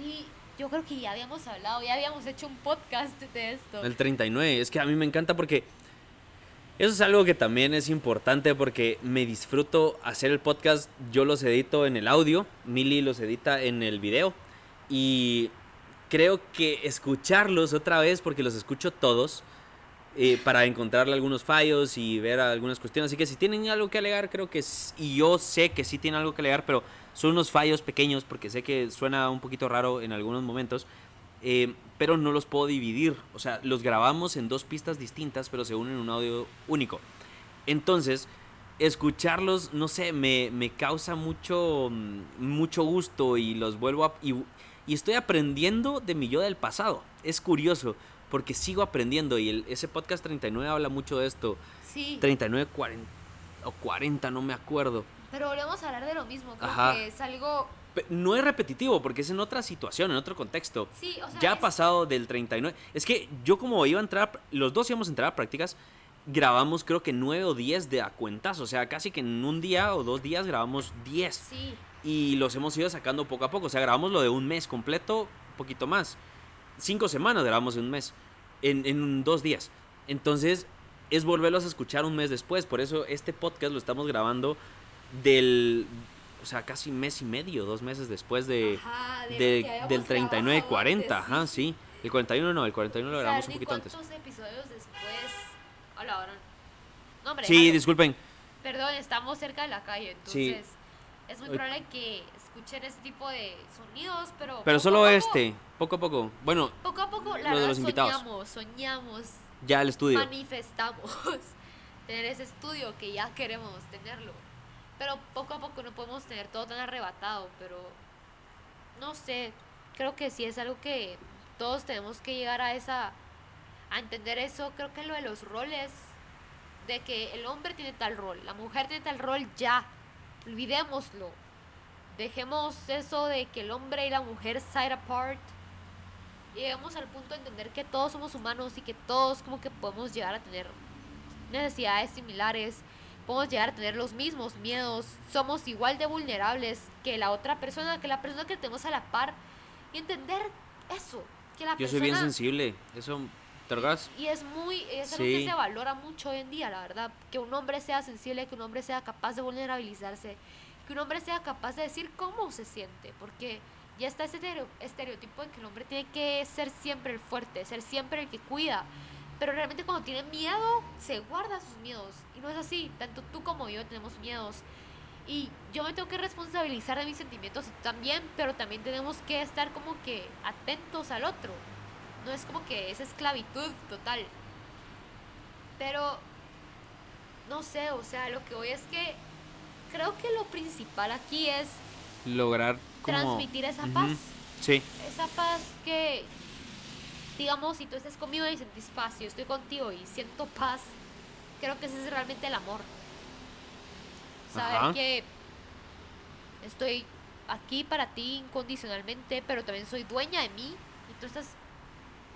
Y yo creo que ya habíamos hablado, ya habíamos hecho un podcast de esto. El 39, es que a mí me encanta porque eso es algo que también es importante porque me disfruto hacer el podcast, yo los edito en el audio, Mili los edita en el video. Y creo que escucharlos otra vez porque los escucho todos eh, para encontrarle algunos fallos y ver algunas cuestiones, así que si tienen algo que alegar creo que y yo sé que sí tienen algo que alegar, pero son unos fallos pequeños porque sé que suena un poquito raro en algunos momentos eh, pero no los puedo dividir. O sea, los grabamos en dos pistas distintas, pero se unen en un audio único. Entonces, escucharlos, no sé, me, me causa mucho, mm, mucho gusto y los vuelvo a... Y, y estoy aprendiendo de mi yo del pasado. Es curioso, porque sigo aprendiendo y el- ese podcast 39 habla mucho de esto. Sí, 39, 40 o 40, no me acuerdo. pero volvemos a hablar de lo mismo, creo Ajá. que es algo... No es repetitivo, porque es en otra situación, en otro contexto. Sí, o sea, ya ha pasado del 39. Es que yo como iba a entrar, los dos íbamos a entrar a prácticas, grabamos creo que 9 o 10 de a cuentas. O sea, casi que en un día o dos días grabamos 10. Sí, Y los hemos ido sacando poco a poco. O sea, grabamos lo de un mes completo, un poquito más. Cinco semanas grabamos en un mes, en, en dos días. Entonces, es volverlos a escuchar un mes después. Por eso este podcast lo estamos grabando del... O sea, casi mes y medio, dos meses después de, Ajá, de de- del 39 grabado 40, antes, ajá, sí. El 41 no, el 41 lo grabamos un poquito antes. ¿Cuántos episodios después? Hola, ahora. No, hombre, Sí, disculpen. Perdón, estamos cerca de la calle, Sí. entonces es muy probable que escuchen este tipo de sonidos, pero. Pero solo poco- este, poco a poco. Bueno, Poco a poco, la Lo de los invitados. soñamos, soñamos, ya el estudio. manifestamos tener ese estudio que ya queremos tenerlo. Pero poco a poco no podemos tener todo tan arrebatado, pero no sé, creo que sí es algo que todos tenemos que llegar a esa a entender eso, creo que lo de los roles de que el hombre tiene tal rol, la mujer tiene tal rol ya. Olvidémoslo. Dejemos eso de que el hombre y la mujer side apart lleguemos al punto de entender que todos somos humanos y que todos como que podemos llegar a tener necesidades similares, podemos llegar a tener los mismos miedos, somos igual de vulnerables que la otra persona, que la persona que tenemos a la par y entender eso, que la Yo soy persona bien sensible. Eso, ¿te drogas? y es muy es algo que se valora mucho hoy en día, la verdad, que un hombre sea sensible, que un hombre sea capaz de vulnerabilizarse, que un hombre sea capaz de decir cómo se siente, porque ya está ese estereo- estereotipo de que el hombre tiene que ser siempre el fuerte, ser siempre el que cuida. Pero realmente cuando tiene miedo, se guarda sus miedos. Y no es así. Tanto tú como yo tenemos miedos. Y yo me tengo que responsabilizar de mis sentimientos también, pero también tenemos que estar como que atentos al otro. No es como que es esclavitud total. Pero, no sé, o sea, lo que hoy es que creo que lo principal aquí es Lograr como... transmitir esa paz. Sí, Esa paz que, digamos, si tú estás conmigo y sentís paz, yo estoy contigo y siento paz, creo que ese es realmente el amor. Saber Ajá. que estoy aquí para ti incondicionalmente, pero también soy dueña de mí, y tú estás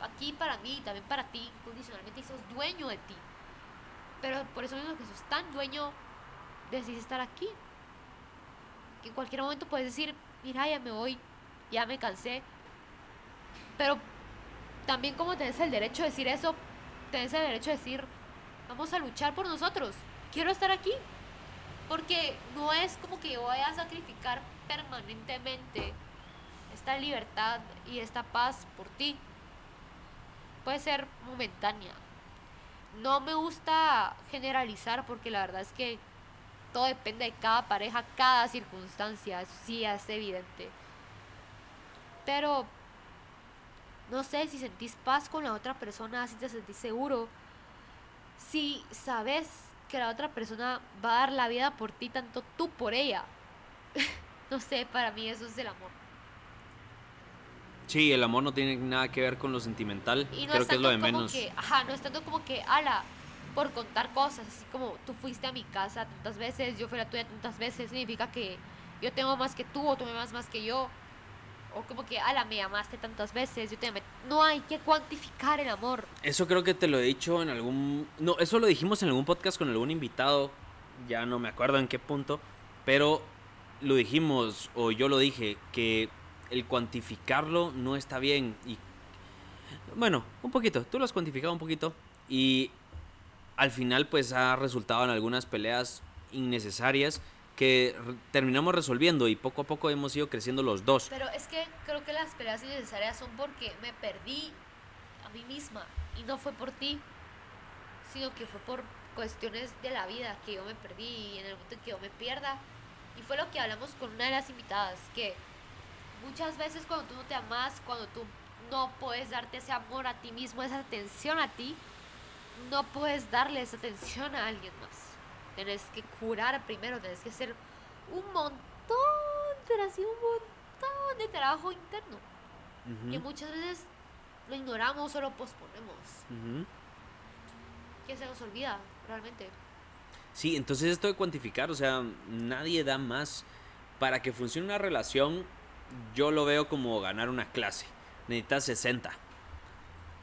aquí para mí, también para ti incondicionalmente, y sos dueño de ti. Pero por eso mismo que sos tan dueño, decidís estar aquí. Que en cualquier momento puedes decir, mira, ya me voy, ya me cansé. Pero también como tenés el derecho de decir eso, tenés el derecho de decir, vamos a luchar por nosotros, quiero estar aquí. Porque no es como que yo vaya a sacrificar permanentemente esta libertad y esta paz por ti. Puede ser momentánea. no me gusta generalizar porque la verdad es que todo depende de cada pareja, cada circunstancia, sí es evidente. Pero no sé si sentís paz con la otra persona, si te sentís seguro, si sabes que la otra persona va a dar la vida por ti, tanto tú por ella. no sé, para mí eso es el amor. Sí, el amor no tiene nada que ver con lo sentimental. Y no Creo que es lo de menos. que, ajá, no es tanto como que, ala, por contar cosas, así como tú fuiste a mi casa tantas veces, yo fui a la tuya tantas veces, significa que yo tengo más que tú o tú me amas más que yo. O como que, ala, me amaste tantas veces, yo te amé. No hay que cuantificar el amor. Eso creo que te lo he dicho en algún... No, eso lo dijimos en algún podcast con algún invitado. Ya no me acuerdo en qué punto. Pero lo dijimos, o yo lo dije, que el cuantificarlo no está bien. Y bueno, un poquito. Tú lo has cuantificado un poquito. Y al final pues ha resultado en algunas peleas innecesarias terminamos resolviendo y poco a poco hemos ido creciendo los dos. Pero es que creo que las peleas innecesarias son porque me perdí a mí misma. Y no fue por ti, sino que fue por cuestiones de la vida que yo me perdí y en el momento en que yo me pierda. Y fue lo que hablamos con una de las invitadas, que muchas veces cuando tú no te amas, cuando tú no puedes darte ese amor a ti mismo, esa atención a ti, no puedes darle esa atención a alguien más. Tenés que curar primero, tenés que hacer un montón, pero así un montón de trabajo interno que Ujú, muchas veces lo ignoramos o lo posponemos. Que se nos olvida, realmente. Sí, entonces esto de cuantificar, o sea, nadie da más. Para que funcione una relación, yo lo veo como ganar una clase. Necesitas 60.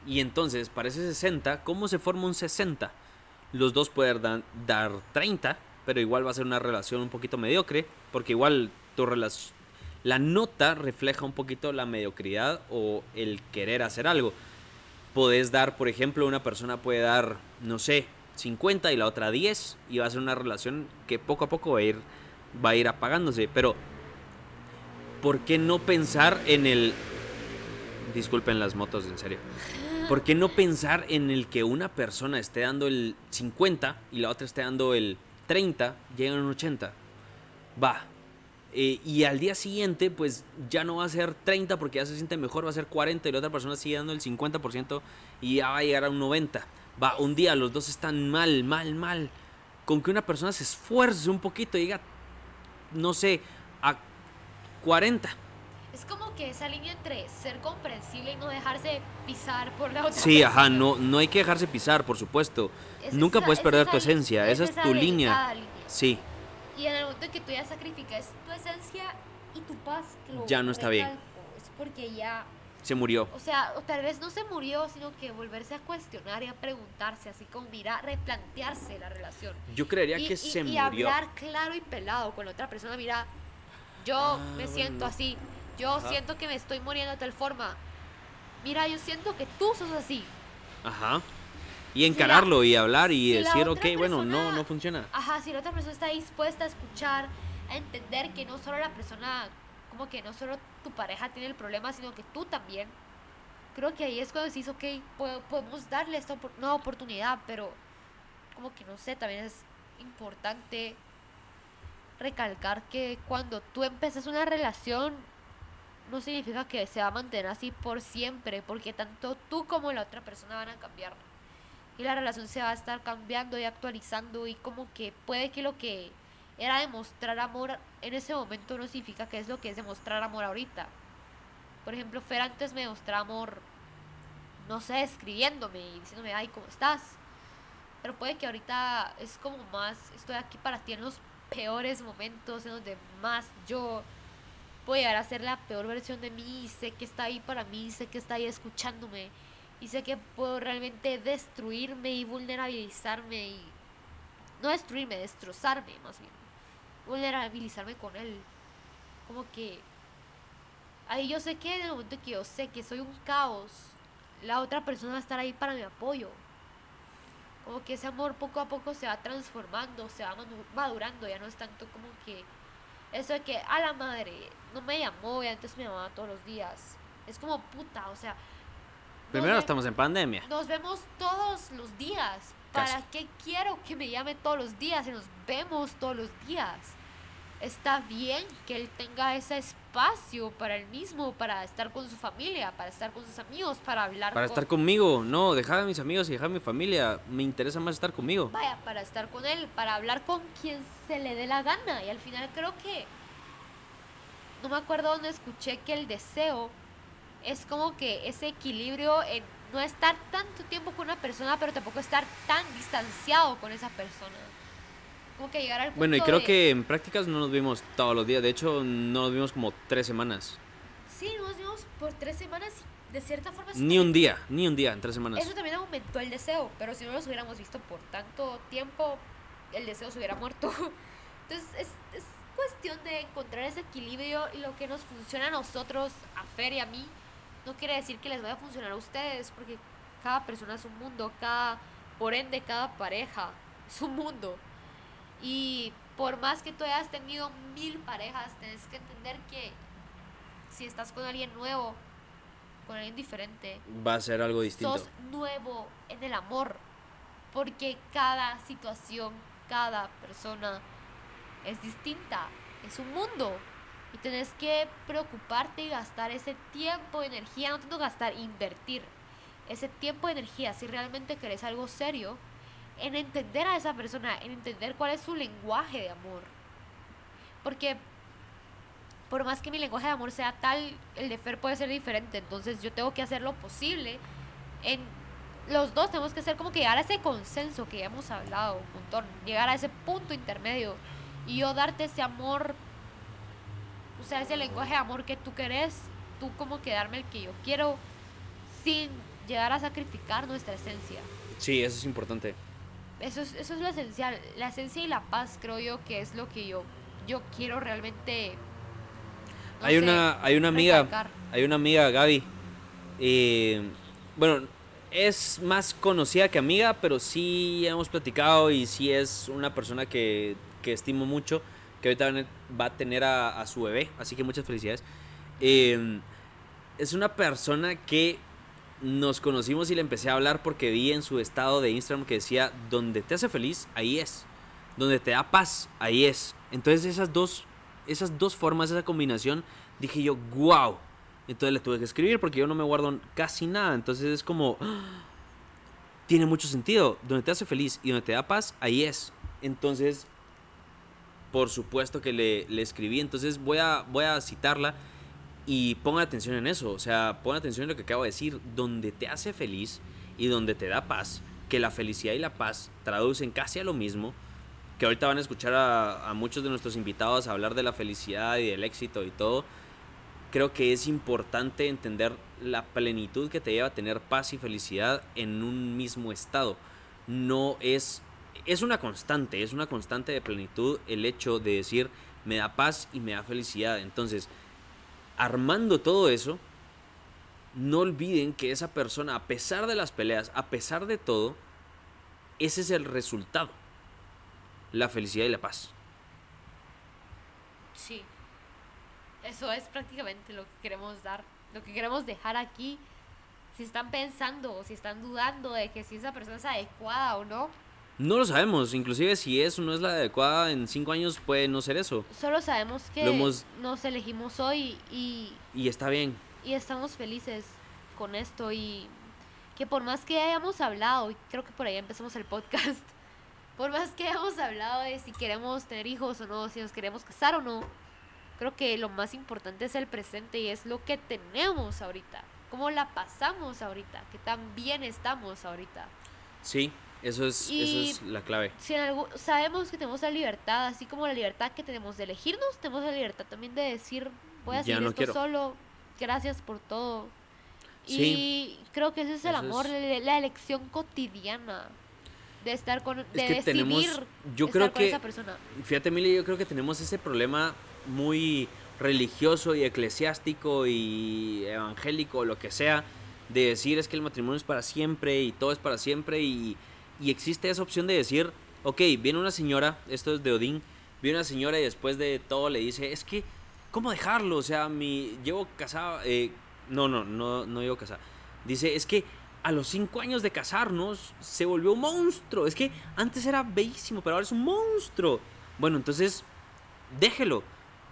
Y entonces, para ese 60, ¿cómo se forma un 60? Los dos pueden dar, dar 30, pero igual va a ser una relación un poquito mediocre, porque igual tu relación... La nota refleja un poquito la mediocridad o el querer hacer algo. Podés dar, por ejemplo, una persona puede dar, no sé, 50 y la otra 10 y va a ser una relación que poco a poco va a ir, va a ir apagándose. Pero, ¿por qué no pensar en el... Disculpen las motos, en serio. ¿Por qué no pensar en el que una persona esté dando el 50 y la otra esté dando el 30, llega a un 80? Va. Eh, y al día siguiente, pues ya no va a ser 30 porque ya se siente mejor, va a ser 40 y la otra persona sigue dando el 50% y ya va a llegar a un 90. Va, un día los dos están mal, mal, mal. Con que una persona se esfuerce un poquito y llega, no sé, a 40. Es como que esa línea entre ser comprensible y no dejarse pisar por la otra Sí, ajá, no, no hay que dejarse pisar, por supuesto. Es Nunca esa- puedes es perder tu esencia, esa es tu línea. línea. Sí, Y en el momento en que tú ya sacrificas tu esencia y tu paz, que lo Ya no está bien. Es porque ya, se murió. o sea, o tal vez no se murió, sino que volverse a cuestionar y a preguntarse, así como mira, replantearse la relación. Yo creería y, que y- se y murió. hablar claro y pelado con la otra persona, mira, yo Ah, me siento bueno. así, yo Ajá. siento que me estoy muriendo de tal forma. Mira, yo siento que tú sos así. Ajá. Y encararlo y hablar y si decir, ok, bueno, no, no funciona. Ajá, si la otra persona está dispuesta a escuchar, a entender que no solo la persona, como que no solo tu pareja tiene el problema, sino que tú también. Creo que ahí es cuando decís, ok, po- podemos darle esta nueva oportunidad, pero como que no sé, también es importante recalcar que cuando tú empiezas una relación, no significa que se va a mantener así por siempre, porque tanto tú como la otra persona van a cambiar y la relación se va a estar cambiando y actualizando y como que puede que lo que era demostrar amor en ese momento no significa que es lo que es demostrar amor ahorita. Por ejemplo, Fer antes me demostraba amor, no sé, escribiéndome y diciéndome, ay, ¿cómo estás? Pero puede que ahorita es como más, estoy aquí para ti en los peores momentos, en donde más yo puedo llegar a ser la peor versión de mí y sé que está ahí para mí, sé que está ahí escuchándome y sé que puedo realmente destruirme y vulnerabilizarme y no destruirme, destrozarme más bien, vulnerabilizarme con él, como que ahí yo sé que en el momento que yo sé que soy un caos, la otra persona va a estar ahí para mi apoyo. Como que ese amor poco a poco se va transformando, se va madu- madurando, ya no es tanto como que eso de que a la madre no me llamó y antes me llamaba todos los días. Es como puta, o sea, Primero ve- estamos en pandemia. Nos vemos todos los días. Casi. ¿Para qué quiero que me llame todos los días y nos vemos todos los días? Está bien que él tenga ese espacio para él mismo, para estar con su familia, para estar con sus amigos, para hablar Para con... estar conmigo. No, dejar a mis amigos y dejar a mi familia. Me interesa más estar conmigo. Vaya, para estar con él, para hablar con quien se le dé la gana. Y al final creo que... No me acuerdo dónde escuché que el deseo es como que ese equilibrio en no estar tanto tiempo con una persona, pero tampoco estar tan distanciado con esa persona. Como que llegar al punto Bueno, y creo de- que en prácticas no nos vimos todos los días. De hecho, no nos vimos como tres semanas. Sí, nos vimos por tres semanas y de cierta forma... Ni un día, ni un día en tres semanas. Eso también aumentó el deseo, pero si no los hubiéramos visto por tanto tiempo, el deseo se hubiera muerto. Entonces es, es cuestión de encontrar ese equilibrio y lo que nos funciona a nosotros, a Fer y a mí, no quiere decir que les vaya a funcionar a ustedes, porque cada persona es un mundo, cada, por ende, cada pareja es un mundo. Y por más que tú hayas tenido mil parejas, tienes que entender que si estás con alguien nuevo, con alguien diferente, Va a ser algo distinto. sos nuevo en el amor. Porque cada situación, cada persona es distinta. Es un mundo. Y tenés que preocuparte y gastar ese tiempo, energía, no tanto gastar, invertir ese tiempo, energía, si realmente querés algo serio, en entender a esa persona, en entender cuál es su lenguaje de amor. Porque por más que mi lenguaje de amor sea tal, el de Fer puede ser diferente. Entonces yo tengo que hacer lo posible. En los dos tenemos que hacer como que llegar a ese consenso que ya hemos hablado un montón. Llegar a ese punto intermedio. Y yo darte ese amor, o sea, ese lenguaje de amor que tú querés. Tú como que darme el que yo quiero sin llegar a sacrificar nuestra esencia. Sí, eso es importante. Eso es, eso es lo esencial. La esencia y la paz creo yo que es lo que yo, yo quiero realmente... no hay, sé, una, hay una amiga, recalcar. hay una amiga, Gaby. eh, bueno, es más conocida que amiga, pero sí hemos platicado y sí es una persona que, que estimo mucho, que ahorita va a tener- a su bebé, así que muchas felicidades. Eh, es una persona que nos conocimos y le empecé a hablar porque vi en su estado de Instagram que decía, donde te hace feliz, ahí es. Donde te da paz, ahí es. Entonces esas dos, esas dos formas, esa combinación, dije yo, wow. Entonces le tuve que escribir porque yo no me guardo casi nada. Entonces es como, ¡ah! tiene mucho sentido. Donde te hace feliz y donde te da paz, ahí es. Entonces, por supuesto que le, le escribí. Entonces voy a, voy a citarla y ponga atención en eso. O sea, pon atención en lo que acabo de decir. Donde te hace feliz y donde te da paz. Que la felicidad y la paz traducen casi a lo mismo. Que ahorita van a escuchar a, a muchos de nuestros invitados hablar de la felicidad y del éxito y todo. Creo que es importante entender la plenitud que te lleva a tener paz y felicidad en un mismo estado. No es es una constante, es una constante de plenitud el hecho de decir me da paz y me da felicidad. Entonces, armando todo eso, no olviden que esa persona, a pesar de las peleas, a pesar de todo, ese es el resultado. La felicidad y la paz. Sí. Eso es prácticamente lo que queremos dar, lo que queremos dejar aquí. Si están pensando o si están dudando de que si esa persona es adecuada o no, No lo sabemos, inclusive si es o no es la adecuada, en cinco años puede no ser eso. solo sabemos que Lo hemos- nos elegimos hoy y, Y está bien. y estamos felices con esto y que por más que hayamos hablado, y creo que por ahí empezamos el podcast, por más que hayamos hablado de si queremos tener hijos o no, si nos queremos casar o no, creo que lo más importante es el presente y es lo que tenemos ahorita, cómo la pasamos ahorita, que tan bien estamos ahorita. Sí, eso es, Y- eso es la clave. Si en algún- sabemos que tenemos la libertad, así como la libertad que tenemos de elegirnos, tenemos la libertad también de decir, voy a hacer no esto quiero. solo, gracias por todo. Sí. Y creo que ese es el amor, es- la, la elección cotidiana de estar con, de Es que decidir tenemos, yo estar creo con que, esa persona. fíjate Mili, yo creo que tenemos ese problema muy religioso y eclesiástico y evangélico, lo que sea, de decir es que el matrimonio es para siempre y todo es para siempre y, y existe esa opción de decir, ok, viene una señora, esto es de Odín, viene una señora y después de todo le dice, es que, ¿cómo dejarlo? O sea, mi, llevo casada, eh, no, no, no, no llevo casada. Dice, es que a los cinco años de casarnos se volvió un monstruo. Es que antes era bellísimo, pero ahora es un monstruo. Bueno, entonces, déjelo.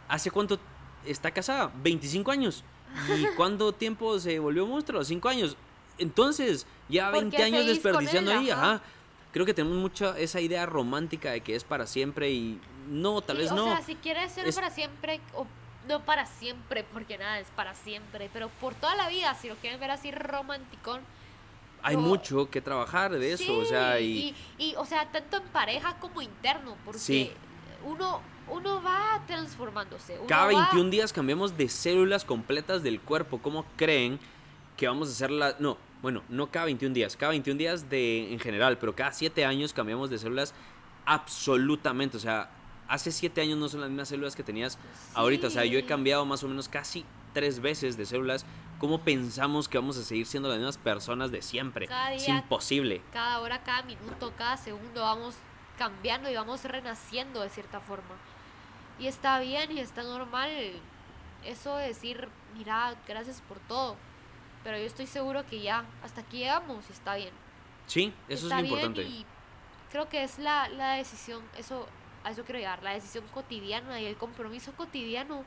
¿Hace cuánto está casada? 25 años. ¿Y cuánto tiempo se volvió un monstruo? Cinco años. Entonces, ya ¿Por 20 qué años desperdiciando él? ahí. Ajá. Ajá. Creo que tenemos mucha esa idea romántica de que es para siempre y no, tal Sí, vez o no. sea, si quieres ser Es- para siempre, o no para siempre, porque nada es para siempre, pero por toda la vida, si lo quieren ver así romanticón. Hay mucho que trabajar de eso, o sea, y, y, y, o sea, tanto en pareja como interno, porque Sí. uno, uno va transformándose. Uno cada va- 21 días cambiamos de células completas del cuerpo. ¿Cómo creen que vamos a hacer la... No, bueno, no cada 21 días, cada 21 días de, en general, pero cada 7 años cambiamos de células absolutamente. O sea, hace 7 años no son las mismas células que tenías ahorita. O sea, yo he cambiado más o menos casi tres veces de células. ¿Cómo pensamos que vamos a seguir siendo las mismas personas de siempre? Cada es día- imposible. cada hora, cada minuto, cada segundo vamos cambiando y vamos renaciendo de cierta forma. Y está bien y está normal eso de decir, mira, gracias por todo. Pero yo estoy seguro que ya, hasta aquí llegamos y está bien. Sí, eso está es lo bien importante. y creo que es la, la decisión, eso, a eso quiero llegar, la decisión cotidiana y el compromiso cotidiano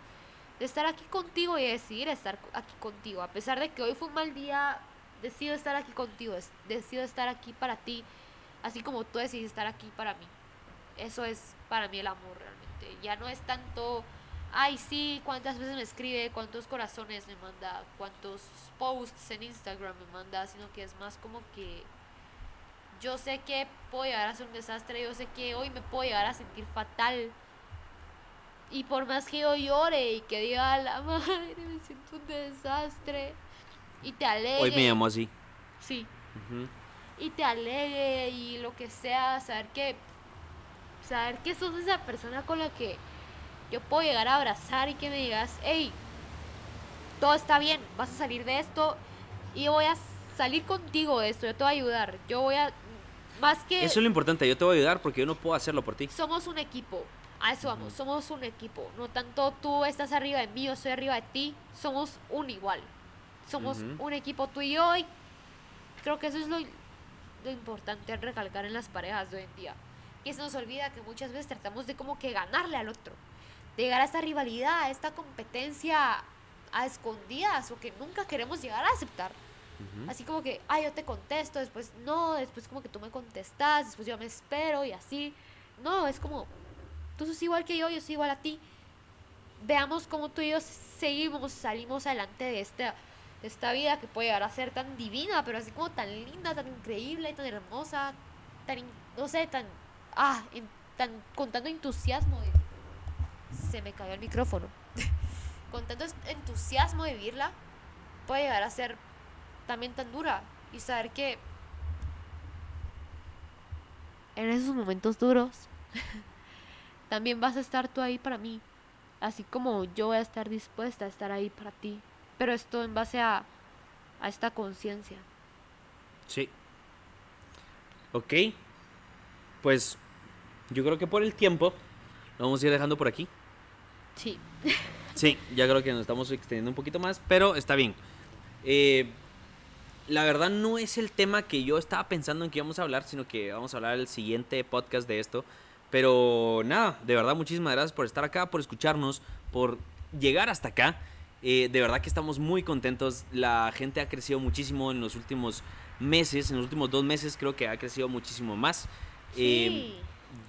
de estar aquí contigo y decidir estar aquí contigo. A pesar de que hoy fue un mal día, decido estar aquí contigo, decido estar aquí para ti, así como tú decides estar aquí para mí. Eso es para mí el amor realmente. Ya no es tanto, ay sí, cuántas veces me escribe, cuántos corazones me manda, cuántos posts en Instagram me manda, sino que es más como que yo sé que puedo llegar a ser un desastre, yo sé que hoy me puedo llegar a sentir fatal. Y por más que yo llore y que diga, la madre, me siento un desastre. Y te alegre. Hoy me llamó así. Sí. Y te alegre y lo que sea, saber que. Saber que sos esa persona con la que yo puedo llegar a abrazar y que me digas, hey, todo está bien, vas a salir de esto y voy a salir contigo de esto, yo te voy a ayudar, yo voy a. Más que. Eso es lo importante, yo te voy a ayudar porque yo no puedo hacerlo por ti. somos un equipo. A eso vamos, somos un equipo. No tanto tú estás arriba de mí, yo estoy arriba de ti. Somos un igual. Somos un equipo tú y yo. Y creo que eso es lo, lo importante recalcar en las parejas de hoy en día. Que se nos olvida que muchas veces tratamos de como que ganarle al otro. De llegar a esta rivalidad, a esta competencia a escondidas o que nunca queremos llegar a aceptar. Así como que, ah, yo te contesto, después no, después como que tú me contestas, después yo me espero y así. No, es como, tú sos igual que yo, yo soy igual a ti. Veamos cómo tú y yo seguimos, salimos adelante de esta, de esta vida que puede llegar a ser tan divina, pero así como tan linda, tan increíble, tan hermosa, tan, no sé, tan, ah, en- tan, con tanto entusiasmo. Se me cayó el micrófono. con tanto entusiasmo de vivirla, puede llegar a ser también tan dura y saber que en esos momentos duros también vas a estar tú ahí para mí, así como yo voy a estar dispuesta a estar ahí para ti, pero esto en base a, a esta conciencia. Sí. Ok. Pues yo creo que por el tiempo lo vamos a ir dejando por aquí. Sí. Sí, ya creo que nos estamos extendiendo un poquito más, pero está bien. Eh, la verdad no es el tema que yo estaba pensando en que íbamos a hablar, sino que vamos a hablar el siguiente podcast de esto. Pero nada, de verdad muchísimas gracias por estar acá, por escucharnos, por llegar hasta acá. Eh, de verdad que estamos muy contentos. La gente ha crecido muchísimo en los últimos meses, en los últimos dos meses creo que ha crecido muchísimo más. Eh, Sí.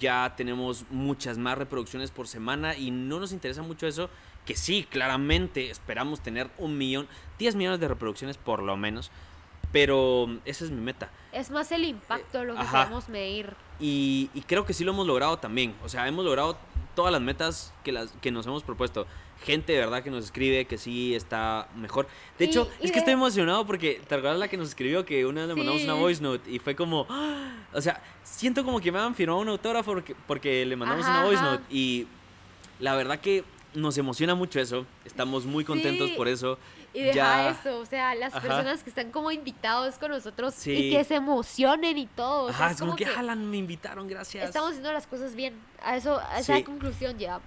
Ya tenemos muchas más reproducciones por semana y no nos interesa mucho eso. Que sí, claramente esperamos tener un millón, 10 millones de reproducciones por lo menos. Pero esa es mi meta. Es más el impacto lo que Eh, ajá. podemos medir. Y, y creo que sí lo hemos logrado también. O sea, hemos logrado todas las metas que, las, que nos hemos propuesto. Gente de verdad que nos escribe que sí está mejor. De hecho, es que estoy emocionado porque te acuerdas la que nos escribió que una vez le mandamos una voice note y fue como. ¡ah! O sea, siento como que me han firmado un autógrafo porque, porque le mandamos Ajá, una voice ajá. note. Y la verdad que nos emociona mucho eso. Estamos muy contentos Sí. por eso. Y deja Ya- eso, o sea, las Ajá. personas que están como invitados con nosotros y que se emocionen y todo. o sea, Ajá, es como como que, que me invitaron, gracias. estamos haciendo las cosas bien. A eso, a esa conclusión llegamos.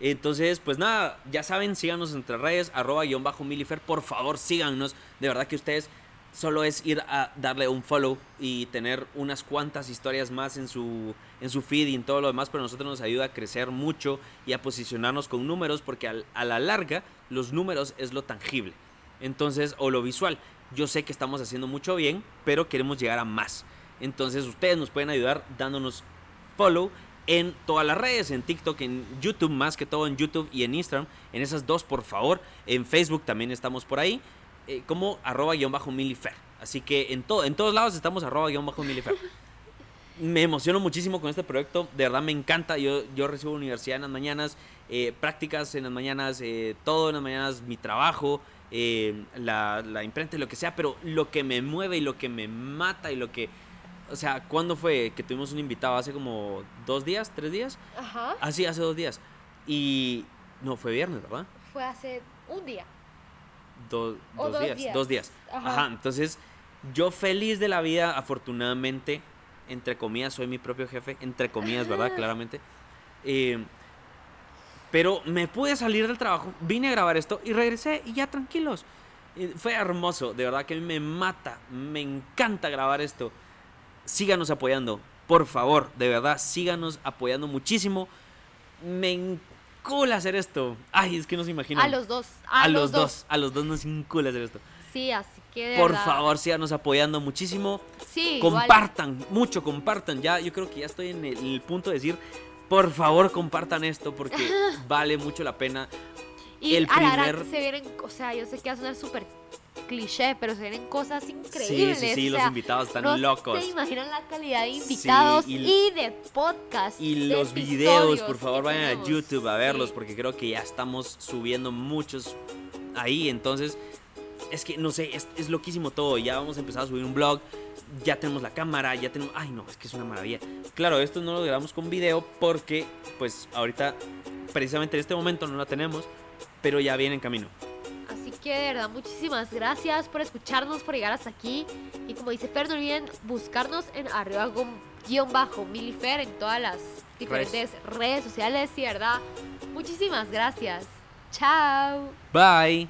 Entonces, pues nada, ya saben, síganos en nuestras redes, arroba guion bajo milifer, por favor síganos, de verdad que ustedes solo es ir a darle un follow y tener unas cuantas historias más en su, en su feed y en todo lo demás, pero a nosotros nos ayuda a crecer mucho y a posicionarnos con números, porque a la larga los números es lo tangible. Entonces, o lo visual. Yo sé que estamos haciendo mucho bien, pero queremos llegar a más. Entonces, ustedes nos pueden ayudar dándonos follow en todas las redes, en TikTok, en YouTube, más que todo en YouTube y en Instagram. En esas dos, por favor. En Facebook también estamos por ahí, eh, como arroba guion bajo milifer. Así que en, todo, en todos lados estamos arroba guion bajo milifer. Me emociono muchísimo con este proyecto, de verdad me encanta. Yo, yo recibo universidad en las mañanas, eh, prácticas en las mañanas, eh, todo en las mañanas, mi trabajo, la, la imprenta y lo que sea, pero lo que me mueve y lo que me mata y lo que... O sea, ¿cuándo fue que tuvimos un invitado? ¿Hace como dos días, tres días? Ajá. Ah, sí, hace dos días. Y... No, fue viernes, ¿verdad? Fue hace un día. Do- dos, dos días, días. Dos días. Ajá. Ajá. Entonces, yo feliz de la vida, afortunadamente, entre comillas, soy mi propio jefe, entre comillas, ¿verdad? Claramente. Eh, pero me pude salir del trabajo, vine a grabar esto y regresé y ya tranquilos. Eh, fue hermoso, de verdad que a mí me mata, me encanta grabar esto. Síganos apoyando, por favor, de verdad, síganos apoyando muchísimo. Me encula hacer esto. Ay, es que no se imaginan. A los dos. A, A, los dos. A los dos nos encula hacer esto. Sí, así que de Por verdad- favor, síganos apoyando muchísimo. Sí, igual. compartan, mucho compartan. Ya, yo creo que ya estoy en el, el punto de decir, por favor, compartan esto porque vale mucho la pena. Y el primer- se vienen, o sea, yo sé que va a sonar súper cliché, pero se vienen cosas Sí, increíbles. sí, sí, o los invitados están no locos. se imaginan la calidad de invitados y- y, de podcast. Y de los videos, por favor, vayan a. YouTube a verlos Sí. porque creo que ya estamos subiendo muchos ahí. Entonces, es que no sé, es, es loquísimo todo. Ya vamos a empezar a subir un blog. Ya tenemos la cámara, ya tenemos. Ay, no, es que es una maravilla. Claro, esto no lo grabamos con video porque, pues, ahorita, precisamente en este momento no la tenemos, pero ya viene en camino. Así que de verdad, muchísimas gracias por escucharnos, por llegar hasta aquí. Y como dice Fer, no olviden buscarnos en arriba gu- guion bajo milifer en todas las diferentes redes sociales. Y verdad, muchísimas gracias. Chao. Bye.